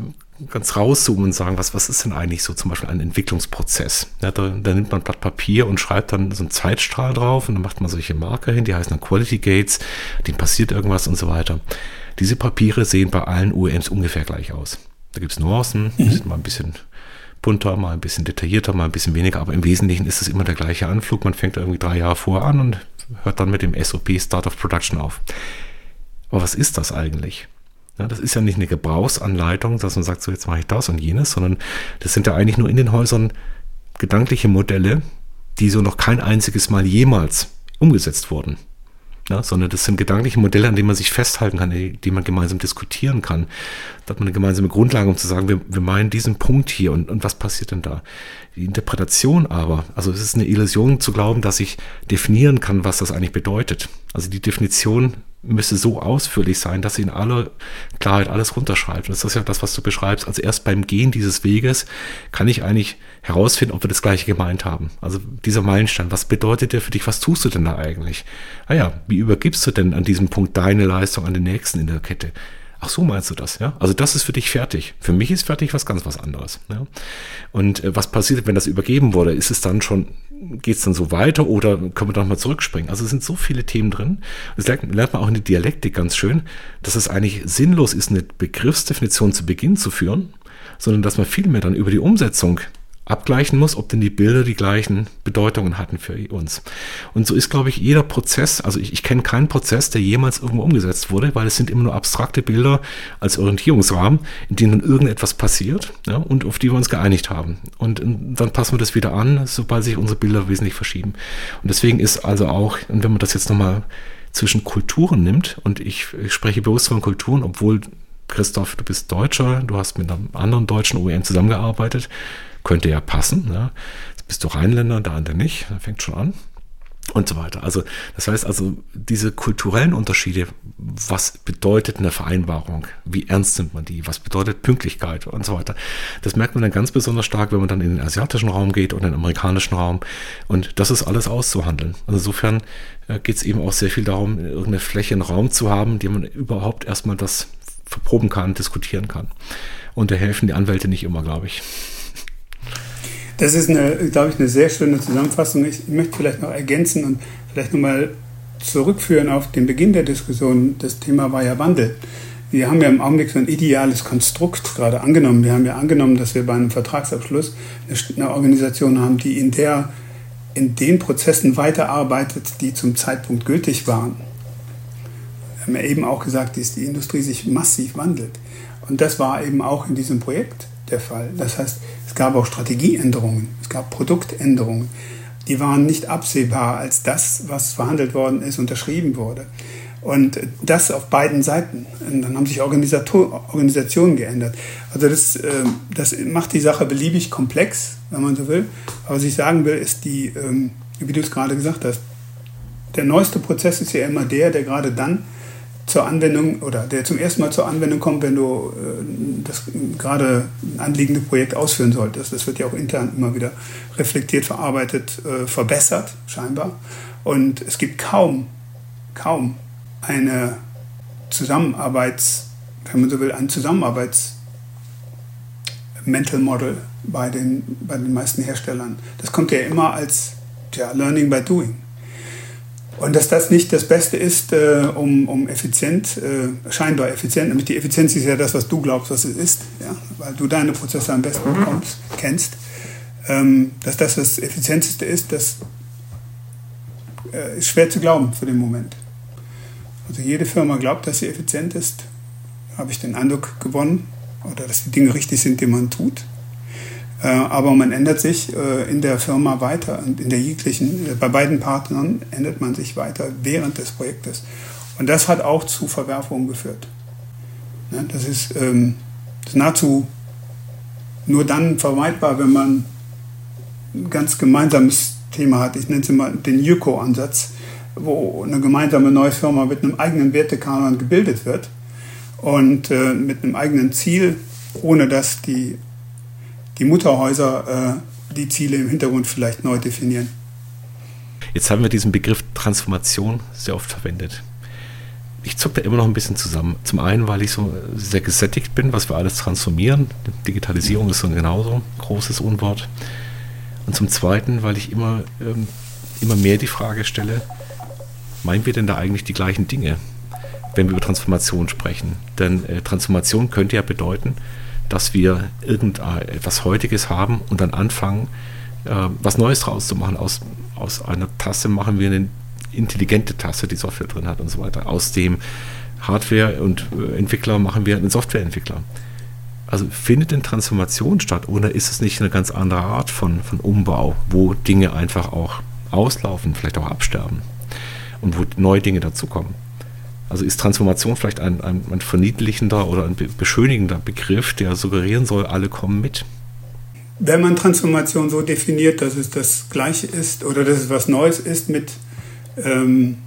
ganz rauszoomen und sagen, was, was ist denn eigentlich so zum Beispiel ein Entwicklungsprozess? Ja, da, da, nimmt man ein Blatt Papier und schreibt dann so einen Zeitstrahl drauf und dann macht man solche Marker hin, die heißen dann Quality Gates, dem passiert irgendwas und so weiter. Diese Papiere sehen bei allen OEMs ungefähr gleich aus. Da gibt es Nuancen, mhm. die sind mal ein bisschen bunter, mal ein bisschen detaillierter, mal ein bisschen weniger, aber im Wesentlichen ist es immer der gleiche Anflug. Man fängt irgendwie drei Jahre vor an und hört dann mit dem SOP Start of Production auf. Aber was ist das eigentlich? Ja, das ist ja nicht eine Gebrauchsanleitung, dass man sagt, so jetzt mache ich das und jenes, sondern das sind ja eigentlich nur in den Häusern gedankliche Modelle, die so noch kein einziges Mal jemals umgesetzt wurden. Ja, sondern das sind gedankliche Modelle, an denen man sich festhalten kann, die, die man gemeinsam diskutieren kann. Da hat man eine gemeinsame Grundlage, um zu sagen, wir, wir meinen diesen Punkt hier und, und was passiert denn da? Die Interpretation aber, also es ist eine Illusion zu glauben, dass ich definieren kann, was das eigentlich bedeutet. Also die Definition müsste so ausführlich sein, dass sie in aller Klarheit alles runterschreibt. Und das ist ja das, was du beschreibst. Also erst beim Gehen dieses Weges kann ich eigentlich herausfinden, ob wir das gleiche gemeint haben. Also dieser Meilenstein, was bedeutet der für dich? Was tust du denn da eigentlich? Ah ja, wie übergibst du denn an diesem Punkt deine Leistung an den nächsten in der Kette? Ach so meinst du das, ja? Also das ist für dich fertig. Für mich ist fertig was ganz was anderes. Ja? Und äh, was passiert, wenn das übergeben wurde? Ist es dann schon, geht es dann so weiter oder können wir dann mal zurückspringen? Also es sind so viele Themen drin. Das lernt, lernt man auch in der Dialektik ganz schön, dass es eigentlich sinnlos ist, eine Begriffsdefinition zu Beginn zu führen, sondern dass man vielmehr dann über die Umsetzung abgleichen muss, ob denn die Bilder die gleichen Bedeutungen hatten für uns. Und so ist, glaube ich, jeder Prozess, also ich, ich kenne keinen Prozess, der jemals irgendwo umgesetzt wurde, weil es sind immer nur abstrakte Bilder als Orientierungsrahmen, in denen irgendetwas passiert ja, und auf die wir uns geeinigt haben. Und, und dann passen wir das wieder an, sobald sich unsere Bilder wesentlich verschieben. Und deswegen ist also auch, und wenn man das jetzt nochmal zwischen Kulturen nimmt, und ich, ich spreche bewusst von Kulturen, obwohl Christoph, du bist Deutscher, du hast mit einem anderen deutschen OEM zusammengearbeitet, könnte ja passen. Ja. Jetzt bist du Rheinländer, der andere nicht, dann fängt schon an. Und so weiter. Also, das heißt also, diese kulturellen Unterschiede, was bedeutet eine Vereinbarung? Wie ernst nimmt man die? Was bedeutet Pünktlichkeit und so weiter? Das merkt man dann ganz besonders stark, wenn man dann in den asiatischen Raum geht oder in den amerikanischen Raum. Und das ist alles auszuhandeln. Also insofern äh, geht es eben auch sehr viel darum, irgendeine Fläche, einen Raum zu haben, die man überhaupt erstmal das verproben kann, diskutieren kann. Und da helfen die Anwälte nicht immer, glaube ich. Das ist, eine, glaube ich, eine sehr schöne Zusammenfassung. Ich möchte vielleicht noch ergänzen und vielleicht nochmal zurückführen auf den Beginn der Diskussion. Das Thema war ja Wandel. Wir haben ja im Augenblick so ein ideales Konstrukt gerade angenommen. Wir haben ja angenommen, dass wir bei einem Vertragsabschluss eine Organisation haben, die in, der, in den Prozessen weiterarbeitet, die zum Zeitpunkt gültig waren. Wir haben ja eben auch gesagt, dass die Industrie sich massiv wandelt. Und das war eben auch in diesem Projekt der Fall. Das heißt, es gab auch Strategieänderungen, es gab Produktänderungen. Die waren nicht absehbar, als das, was verhandelt worden ist, unterschrieben wurde. Und das auf beiden Seiten. Und dann haben sich Organisationen geändert. Also das, ähm, das macht die Sache beliebig komplex, wenn man so will. Aber was ich sagen will, ist die, ähm, wie du es gerade gesagt hast, der neueste Prozess ist ja immer der, der gerade dann zur Anwendung oder der zum ersten Mal zur Anwendung kommt, wenn du äh, das gerade anliegende Projekt ausführen solltest. Das wird ja auch intern immer wieder reflektiert, verarbeitet, äh, verbessert, scheinbar. Und es gibt kaum, kaum eine Zusammenarbeits, wenn man so will, ein Zusammenarbeits Mental Model bei den, bei den meisten Herstellern. Das kommt ja immer als ja, Learning by Doing. Und dass das nicht das Beste ist, äh, um, um effizient, äh, scheinbar effizient, nämlich die Effizienz ist ja das, was du glaubst, was es ist, ja? weil du deine Prozesse am besten mhm. bekommst, kennst, ähm, dass das das Effizienteste ist, das äh, ist schwer zu glauben für den Moment. Also jede Firma glaubt, dass sie effizient ist, habe ich den Eindruck gewonnen, oder dass die Dinge richtig sind, die man tut. Äh, aber man ändert sich äh, in der Firma weiter in der jeglichen, äh, bei beiden Partnern ändert man sich weiter während des Projektes. Und das hat auch zu Verwerfungen geführt. Das ist, ähm, das ist nahezu nur dann vermeidbar, wenn man ein ganz gemeinsames Thema hat. Ich nenne es immer den Yuko-Ansatz, wo eine gemeinsame neue Firma mit einem eigenen Wertekanon gebildet wird und mit einem eigenen Ziel, ohne dass die die Mutterhäuser äh, die Ziele im Hintergrund vielleicht neu definieren. Jetzt haben wir diesen Begriff Transformation sehr oft verwendet. Ich zucke da immer noch ein bisschen zusammen. Zum einen, weil ich so sehr gesättigt bin, was wir alles transformieren. Digitalisierung ist so ein genauso großes Unwort. Und zum zweiten, weil ich immer, ähm, immer mehr die Frage stelle, meinen wir denn da eigentlich die gleichen Dinge, wenn wir über Transformation sprechen? Denn äh, Transformation könnte ja bedeuten, dass wir irgendetwas Heutiges haben und dann anfangen, äh, was Neues draus zu machen. Aus, aus einer Tasse machen wir eine intelligente Tasse, die Software drin hat und so weiter. Aus dem Hardware- und äh, Entwickler machen wir einen Softwareentwickler. Also findet denn Transformation statt oder ist es nicht eine ganz andere Art von, von Umbau, wo Dinge einfach auch auslaufen, vielleicht auch absterben und wo neue Dinge dazukommen? Also ist Transformation vielleicht ein, ein, ein verniedlichender oder ein beschönigender Begriff, der suggerieren soll, alle kommen mit? Wenn man Transformation so definiert, dass es das Gleiche ist oder dass es was Neues ist mit, ähm,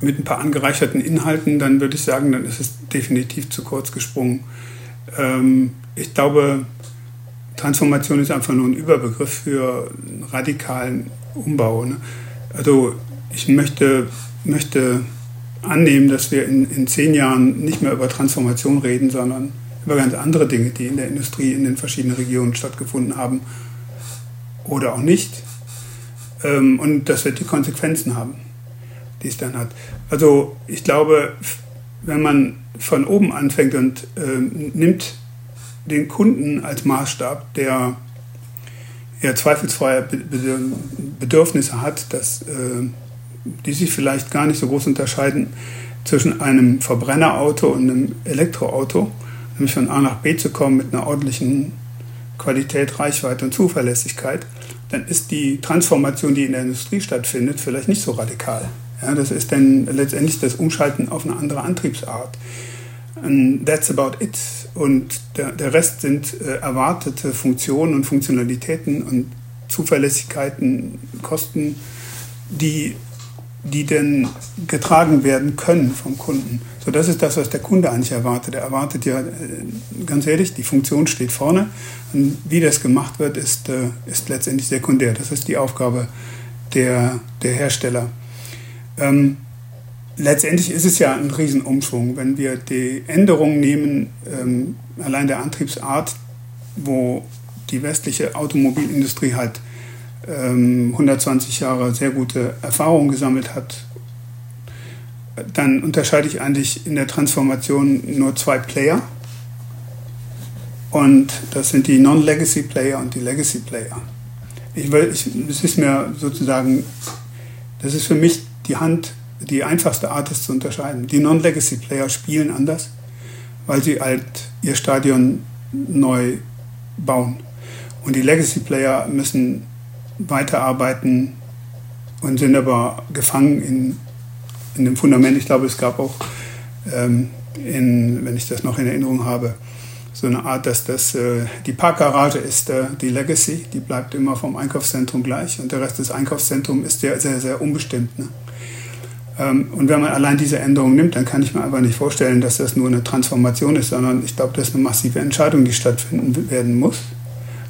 mit ein paar angereicherten Inhalten, dann würde ich sagen, dann ist es definitiv zu kurz gesprungen. Ähm, ich glaube, Transformation ist einfach nur ein Überbegriff für einen radikalen Umbau. Ne? Also ich möchte, möchte annehmen, dass wir in, in zehn Jahren nicht mehr über Transformation reden, sondern über ganz andere Dinge, die in der Industrie in den verschiedenen Regionen stattgefunden haben oder auch nicht. Ähm, und das wird die Konsequenzen haben, die es dann hat. Also ich glaube, wenn man von oben anfängt und äh, nimmt den Kunden als Maßstab, der ja zweifelsfrei Bedürfnisse hat, dass äh, die sich vielleicht gar nicht so groß unterscheiden zwischen einem Verbrennerauto und einem Elektroauto, nämlich von A nach B zu kommen mit einer ordentlichen Qualität, Reichweite und Zuverlässigkeit, dann ist die Transformation, die in der Industrie stattfindet, vielleicht nicht so radikal. Ja, das ist dann letztendlich das Umschalten auf eine andere Antriebsart. And that's about it. Und der, der Rest sind äh, erwartete Funktionen und Funktionalitäten und Zuverlässigkeiten, Kosten, die die denn getragen werden können vom Kunden. So, das ist das, was der Kunde eigentlich erwartet. Er erwartet ja, äh, ganz ehrlich, die Funktion steht vorne. Und wie das gemacht wird, ist, äh, ist letztendlich sekundär. Das ist die Aufgabe der, der Hersteller. Ähm, letztendlich ist es ja ein Riesenumschwung, wenn wir die Änderungen nehmen, ähm, allein der Antriebsart, wo die westliche Automobilindustrie halt 120 ähm, Jahre sehr gute Erfahrung gesammelt hat, dann unterscheide ich eigentlich in der Transformation nur zwei Player. Und das sind die Non-Legacy Player und die Legacy Player. Ich will, ich, es ist mir sozusagen, das ist für mich die Hand, die einfachste Art, es zu unterscheiden. Die Non-Legacy Player spielen anders, weil sie halt ihr Stadion neu bauen. Und die Legacy-Player müssen weiterarbeiten und sind aber gefangen in, in dem Fundament. Ich glaube, es gab auch, ähm, in, wenn ich das noch in Erinnerung habe, so eine Art, dass das äh, die Parkgarage ist äh, die Legacy, die bleibt immer vom Einkaufszentrum gleich und der Rest des Einkaufszentrums ist sehr, sehr, sehr unbestimmt. Ne? Ähm, und wenn man allein diese Änderung nimmt, dann kann ich mir einfach nicht vorstellen, dass das nur eine Transformation ist, sondern ich glaube, das ist eine massive Entscheidung, die stattfinden werden muss,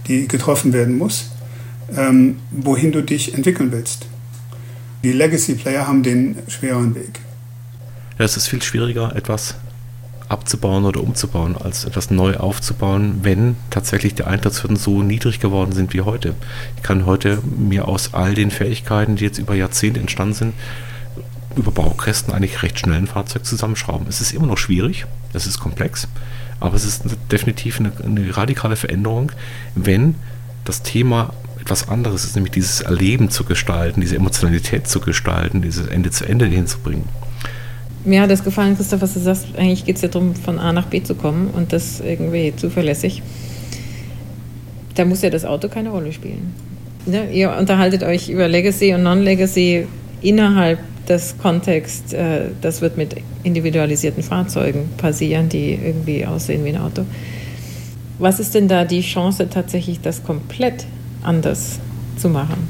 die getroffen werden muss, ähm, wohin du dich entwickeln willst. Die Legacy-Player haben den schweren Weg. Ja, es ist viel schwieriger, etwas abzubauen oder umzubauen, als etwas neu aufzubauen, wenn tatsächlich die Eintrittshürden so niedrig geworden sind wie heute. Ich kann heute mir aus all den Fähigkeiten, die jetzt über Jahrzehnte entstanden sind, über Baukästen eigentlich recht schnell ein Fahrzeug zusammenschrauben. Es ist immer noch schwierig, es ist komplex, aber es ist definitiv eine, eine radikale Veränderung, wenn das Thema etwas anderes ist, nämlich dieses Erleben zu gestalten, diese Emotionalität zu gestalten, dieses Ende zu Ende hinzubringen mir hat es gefallen, Christoph, was du sagst, eigentlich geht es ja darum, von A nach B zu kommen und das irgendwie zuverlässig. Da muss ja das Auto keine Rolle spielen. Ne? Ihr unterhaltet euch über Legacy und Non-Legacy innerhalb des Kontexts, äh, das wird mit individualisierten Fahrzeugen passieren, die irgendwie aussehen wie ein Auto. Was ist denn da die Chance, tatsächlich das komplett anders zu machen?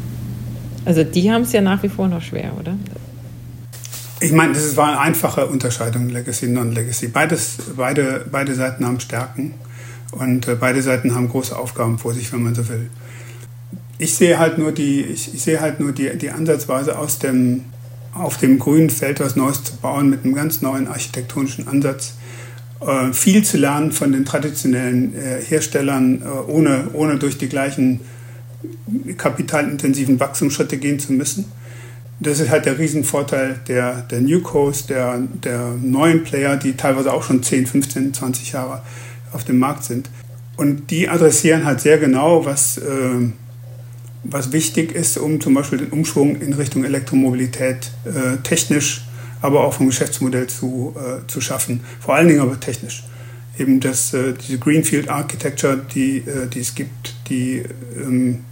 Also die haben es ja nach wie vor noch schwer, oder? Ich meine, das war eine einfache Unterscheidung, Legacy, Non-Legacy. Beide, beide Seiten haben Stärken und äh, beide Seiten haben große Aufgaben vor sich, wenn man so will. Ich sehe halt nur die, ich, sehe halt nur die, die Ansatzweise aus dem, auf dem grünen Feld was Neues zu bauen mit einem ganz neuen architektonischen Ansatz. Äh, viel zu lernen von den traditionellen äh, Herstellern, ohne, ohne durch die gleichen kapitalintensiven Wachstumsschritte gehen zu müssen das ist halt der Riesenvorteil der, der Newcos, der, der neuen Player, die teilweise auch schon 10, 15, 20 Jahre auf dem Markt sind. Und die adressieren halt sehr genau, was, äh, was wichtig ist, um zum Beispiel den Umschwung in Richtung Elektromobilität äh, technisch, aber auch vom Geschäftsmodell zu, äh, zu schaffen. Vor allen Dingen aber technisch. Eben das, äh, diese Greenfield Architecture, die, äh, die es gibt, die ähm,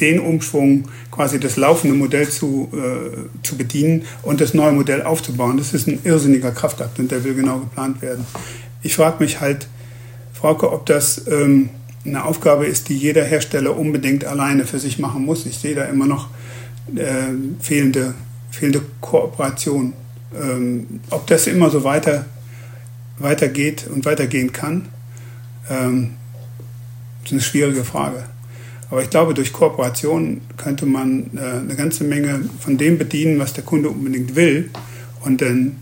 den Umschwung, quasi das laufende Modell zu, äh, zu bedienen und das neue Modell aufzubauen. Das ist ein irrsinniger Kraftakt und der will genau geplant werden. Ich frage mich halt, Frauke, ob das ähm, eine Aufgabe ist, die jeder Hersteller unbedingt alleine für sich machen muss. Ich sehe da immer noch äh, fehlende, fehlende Kooperation. Ähm, ob das immer so weiter, weitergeht und weitergehen kann, ähm, ist eine schwierige Frage. Aber ich glaube, durch Kooperation könnte man äh, eine ganze Menge von dem bedienen, was der Kunde unbedingt will und dann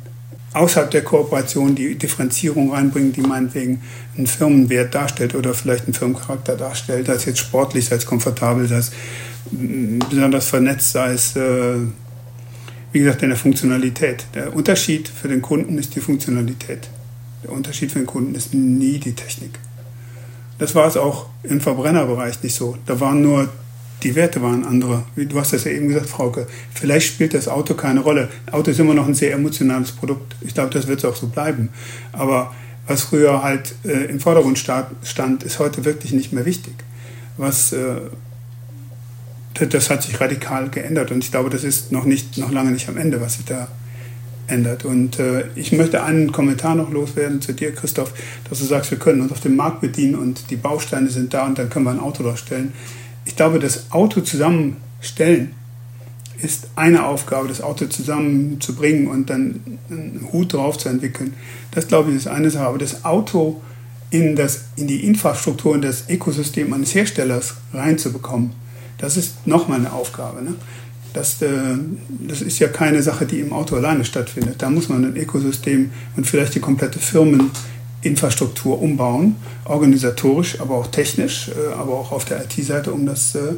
außerhalb der Kooperation die Differenzierung reinbringen, die meinetwegen einen Firmenwert darstellt oder vielleicht einen Firmencharakter darstellt, sei es jetzt sportlich, sei es komfortabel, sei es mm, besonders vernetzt, sei es, äh, wie gesagt, in der Funktionalität. Der Unterschied für den Kunden ist die Funktionalität. Der Unterschied für den Kunden ist nie die Technik. Das war es auch im Verbrennerbereich nicht so. Da waren nur, die Werte waren andere. Du hast das ja eben gesagt, Frauke. Vielleicht spielt das Auto keine Rolle. Auto ist immer noch ein sehr emotionales Produkt. Ich glaube, das wird es auch so bleiben. Aber was früher halt äh, im Vordergrund stand, ist heute wirklich nicht mehr wichtig. Was, äh, das hat sich radikal geändert und ich glaube, das ist noch, nicht, noch lange nicht am Ende, was sich da ändert. Und äh, ich möchte einen Kommentar noch loswerden zu dir, Christoph, dass du sagst, wir können uns auf dem Markt bedienen und die Bausteine sind da und dann können wir ein Auto darstellen. Ich glaube, das Auto zusammenstellen ist eine Aufgabe, das Auto zusammenzubringen und dann einen Hut drauf zu entwickeln. Das, glaube ich, ist eine Sache. Aber das Auto in, das, in die Infrastruktur, in das Ökosystem eines Herstellers reinzubekommen, das ist nochmal eine Aufgabe. Ne? Das, äh, das ist ja keine Sache, die im Auto alleine stattfindet. Da muss man ein Ökosystem und vielleicht die komplette Firmeninfrastruktur umbauen, organisatorisch, aber auch technisch, äh, aber auch auf der IT-Seite, um das äh,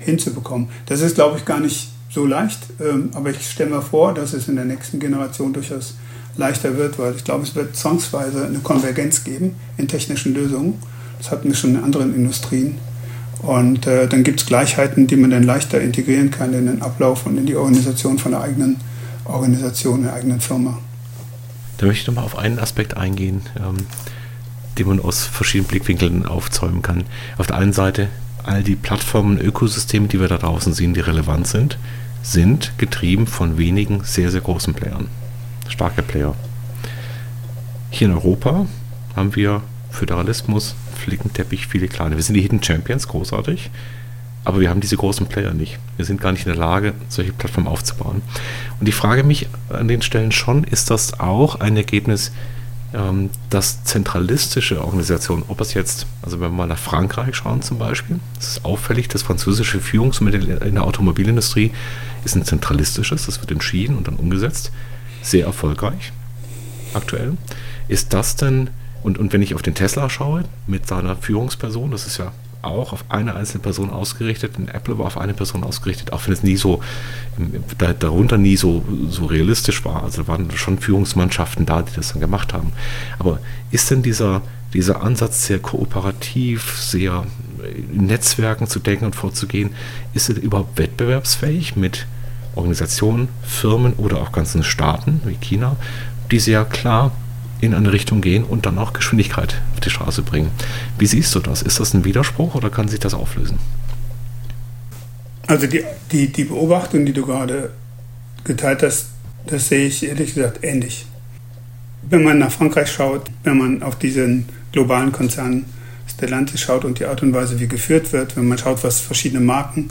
hinzubekommen. Das ist, glaube ich, gar nicht so leicht, ähm, aber ich stelle mir vor, dass es in der nächsten Generation durchaus leichter wird, weil ich glaube, es wird zwangsweise eine Konvergenz geben in technischen Lösungen. Das hatten wir schon in anderen Industrien. Und äh, dann gibt es Gleichheiten, die man dann leichter integrieren kann in den Ablauf und in die Organisation von der eigenen Organisation, der eigenen Firma. Da möchte ich nochmal auf einen Aspekt eingehen. Ähm, den man aus verschiedenen Blickwinkeln aufzäumen kann. Auf der einen Seite all die Plattformen, Ökosysteme, die wir da draußen sehen, die relevant sind, sind getrieben von wenigen sehr, sehr großen Playern. Starke Player. Hier in Europa haben wir Föderalismus, Flickenteppich, viele kleine. Wir sind die Hidden Champions, großartig. Aber wir haben diese großen Player nicht. Wir sind gar nicht in der Lage, solche Plattformen aufzubauen. Und ich frage mich an den Stellen schon, ist das auch ein Ergebnis, ähm, dass zentralistische Organisationen, ob es jetzt, also wenn wir mal nach Frankreich schauen zum Beispiel, es ist auffällig, das französische Führungsmittel in der Automobilindustrie ist ein zentralistisches, das wird entschieden und dann umgesetzt, sehr erfolgreich aktuell. Ist das denn, und, und wenn ich auf den Tesla schaue, mit seiner Führungsperson, das ist ja auch auf eine einzelne Person ausgerichtet. In Apple war auf eine Person ausgerichtet, auch wenn es nie so, darunter nie so, so realistisch war. Also waren schon Führungsmannschaften da, die das dann gemacht haben. Aber ist denn dieser, dieser Ansatz sehr kooperativ, sehr in Netzwerken zu denken und vorzugehen, ist er überhaupt wettbewerbsfähig mit Organisationen, Firmen oder auch ganzen Staaten wie China, die sehr klar in eine Richtung gehen und dann auch Geschwindigkeit auf die Straße bringen. Wie siehst du das? Ist das ein Widerspruch oder kann sich das auflösen? Also die, die, die Beobachtung, die du gerade geteilt hast, das sehe ich ehrlich gesagt ähnlich. Wenn man nach Frankreich schaut, wenn man auf diesen globalen Konzern Stellantis schaut und die Art und Weise, wie geführt wird, wenn man schaut, was verschiedene Marken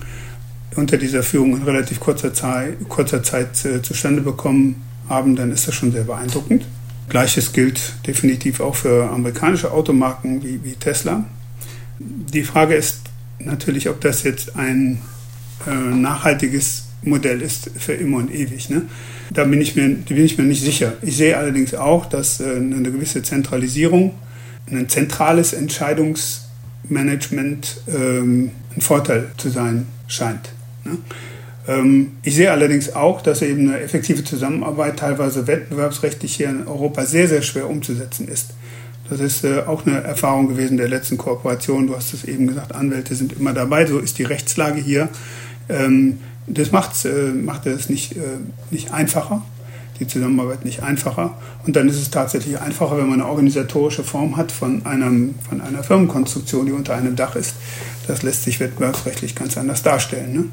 unter dieser Führung in relativ kurzer Zeit, kurzer Zeit äh, zustande bekommen haben, dann ist das schon sehr beeindruckend. Gleiches gilt definitiv auch für amerikanische Automarken wie, wie Tesla. Die Frage ist natürlich, ob das jetzt ein äh, nachhaltiges Modell ist für immer und ewig. Ne? Da bin ich, mir, bin ich mir nicht sicher. Ich sehe allerdings auch, dass äh, eine gewisse Zentralisierung, ein zentrales Entscheidungsmanagement ähm, ein Vorteil zu sein scheint. Ne? Ähm, ich sehe allerdings auch, dass eben eine effektive Zusammenarbeit teilweise wettbewerbsrechtlich hier in Europa sehr, sehr schwer umzusetzen ist. Das ist äh, auch eine Erfahrung gewesen der letzten Kooperation. Du hast es eben gesagt, Anwälte sind immer dabei. So ist die Rechtslage hier. Ähm, das äh, macht es nicht, äh, nicht einfacher, die Zusammenarbeit nicht einfacher. Und dann ist es tatsächlich einfacher, wenn man eine organisatorische Form hat von, einem, von einer Firmenkonstruktion, die unter einem Dach ist. Das lässt sich wettbewerbsrechtlich ganz anders darstellen. Ne?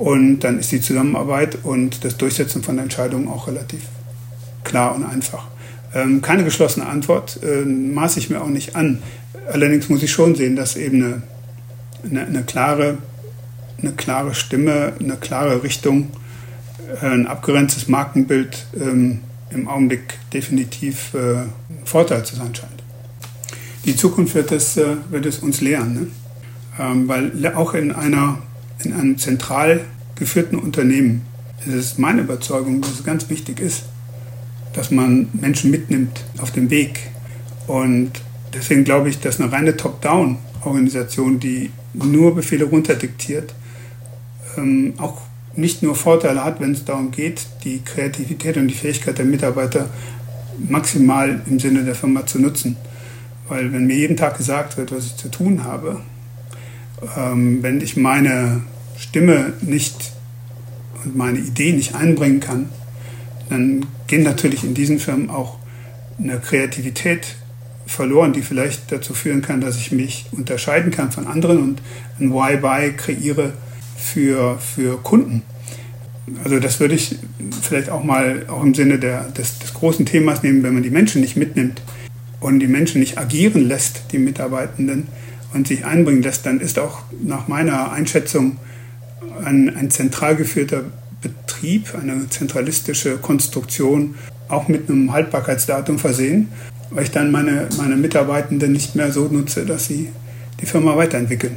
Und dann ist die Zusammenarbeit und das Durchsetzen von Entscheidungen auch relativ klar und einfach. Ähm, keine geschlossene Antwort äh, maße ich mir auch nicht an. Allerdings muss ich schon sehen, dass eben eine, eine, eine klare, eine klare Stimme, eine klare Richtung, äh, ein abgegrenztes Markenbild ähm, im Augenblick definitiv äh, ein Vorteil zu sein scheint. Die Zukunft wird es, äh, wird es uns lehren, ne? ähm, weil auch in einer in einem zentral geführten Unternehmen es ist meine Überzeugung, dass es ganz wichtig ist, dass man Menschen mitnimmt auf dem Weg. Und deswegen glaube ich, dass eine reine Top-Down-Organisation, die nur Befehle runterdiktiert, ähm, auch nicht nur Vorteile hat, wenn es darum geht, die Kreativität und die Fähigkeit der Mitarbeiter maximal im Sinne der Firma zu nutzen. Weil wenn mir jeden Tag gesagt wird, was ich zu tun habe, ähm, wenn ich meine Stimme nicht und meine Idee nicht einbringen kann, dann gehen natürlich in diesen Firmen auch eine Kreativität verloren, die vielleicht dazu führen kann, dass ich mich unterscheiden kann von anderen und ein Why-Buy kreiere für, für Kunden. Also das würde ich vielleicht auch mal auch im Sinne der, des, des großen Themas nehmen, wenn man die Menschen nicht mitnimmt und die Menschen nicht agieren lässt, die Mitarbeitenden, und sich einbringen lässt, dann ist auch nach meiner Einschätzung ein, ein zentral geführter Betrieb, eine zentralistische Konstruktion auch mit einem Haltbarkeitsdatum versehen, weil ich dann meine, meine Mitarbeitenden nicht mehr so nutze, dass sie die Firma weiterentwickeln.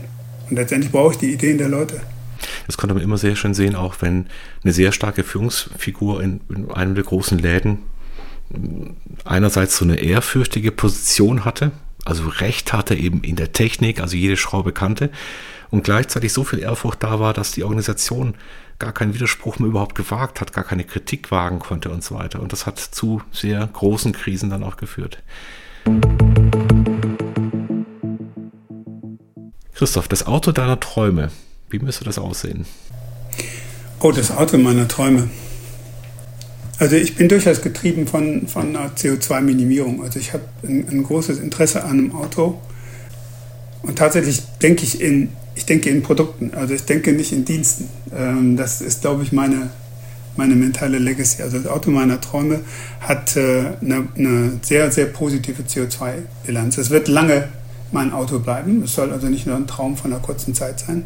Und letztendlich brauche ich die Ideen der Leute. Das konnte man immer sehr schön sehen, auch wenn eine sehr starke Führungsfigur in, in einem der großen Läden einerseits so eine ehrfürchtige Position hatte, also Recht hatte eben in der Technik, also jede Schraube kannte und gleichzeitig so viel Ehrfurcht da war, dass die Organisation gar keinen Widerspruch mehr überhaupt gewagt hat, gar keine Kritik wagen konnte und so weiter. Und das hat zu sehr großen Krisen dann auch geführt. Christoph, das Auto deiner Träume, wie müsste das aussehen? Oh, das Auto meiner Träume. Also ich bin durchaus getrieben von, von einer CO2-Minimierung. Also ich habe ein, ein, großes Interesse an einem Auto. Und tatsächlich denke ich in, ich denke in Produkten. Also ich denke nicht in Diensten. Ähm, das ist, glaube ich, meine, meine mentale Legacy. Also das Auto meiner Träume hat äh, eine, sehr, sehr positive CO2-Bilanz. Es wird lange mein Auto bleiben. Es soll also nicht nur ein Traum von einer kurzen Zeit sein.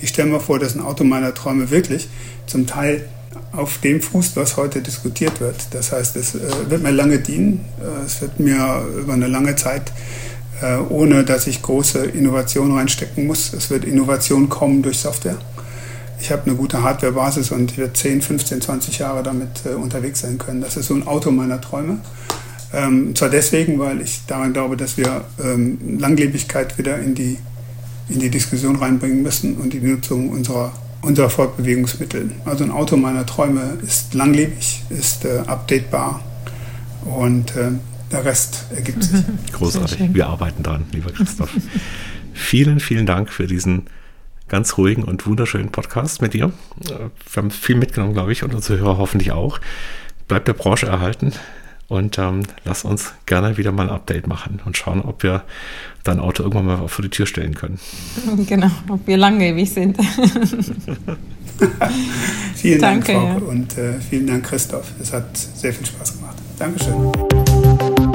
Ich stelle mir vor, dass ein Auto meiner Träume wirklich zum Teil auf dem fußt, was heute diskutiert wird. Das heißt, es äh, wird mir lange dienen, äh, es wird mir über eine lange Zeit, ohne dass ich große Innovationen reinstecken muss, es wird Innovation kommen durch Software. Ich habe eine gute Hardwarebasis und ich werde 10, 15, 20 Jahre damit äh, unterwegs sein können. Das ist so ein Auto meiner Träume. Ähm, zwar deswegen, weil ich daran glaube, dass wir ähm, Langlebigkeit wieder in die, in die Diskussion reinbringen müssen und die Nutzung unserer unser Fortbewegungsmittel. Also ein Auto meiner Träume ist langlebig, ist äh, updatebar und äh, der Rest ergibt sich. Großartig. Wir arbeiten dran, lieber Christoph. vielen, vielen Dank für diesen ganz ruhigen und wunderschönen Podcast mit dir. Wir haben viel mitgenommen, glaube ich, und unsere Hörer hoffentlich auch. Bleibt der Branche erhalten. Und ähm, lass uns gerne wieder mal ein Update machen und schauen, ob wir dein Auto irgendwann mal vor die Tür stellen können. Genau, ob wir langlebig sind. vielen Danke, Dank, Frau, ja. und äh, vielen Dank, Christoph. Es hat sehr viel Spaß gemacht. Dankeschön.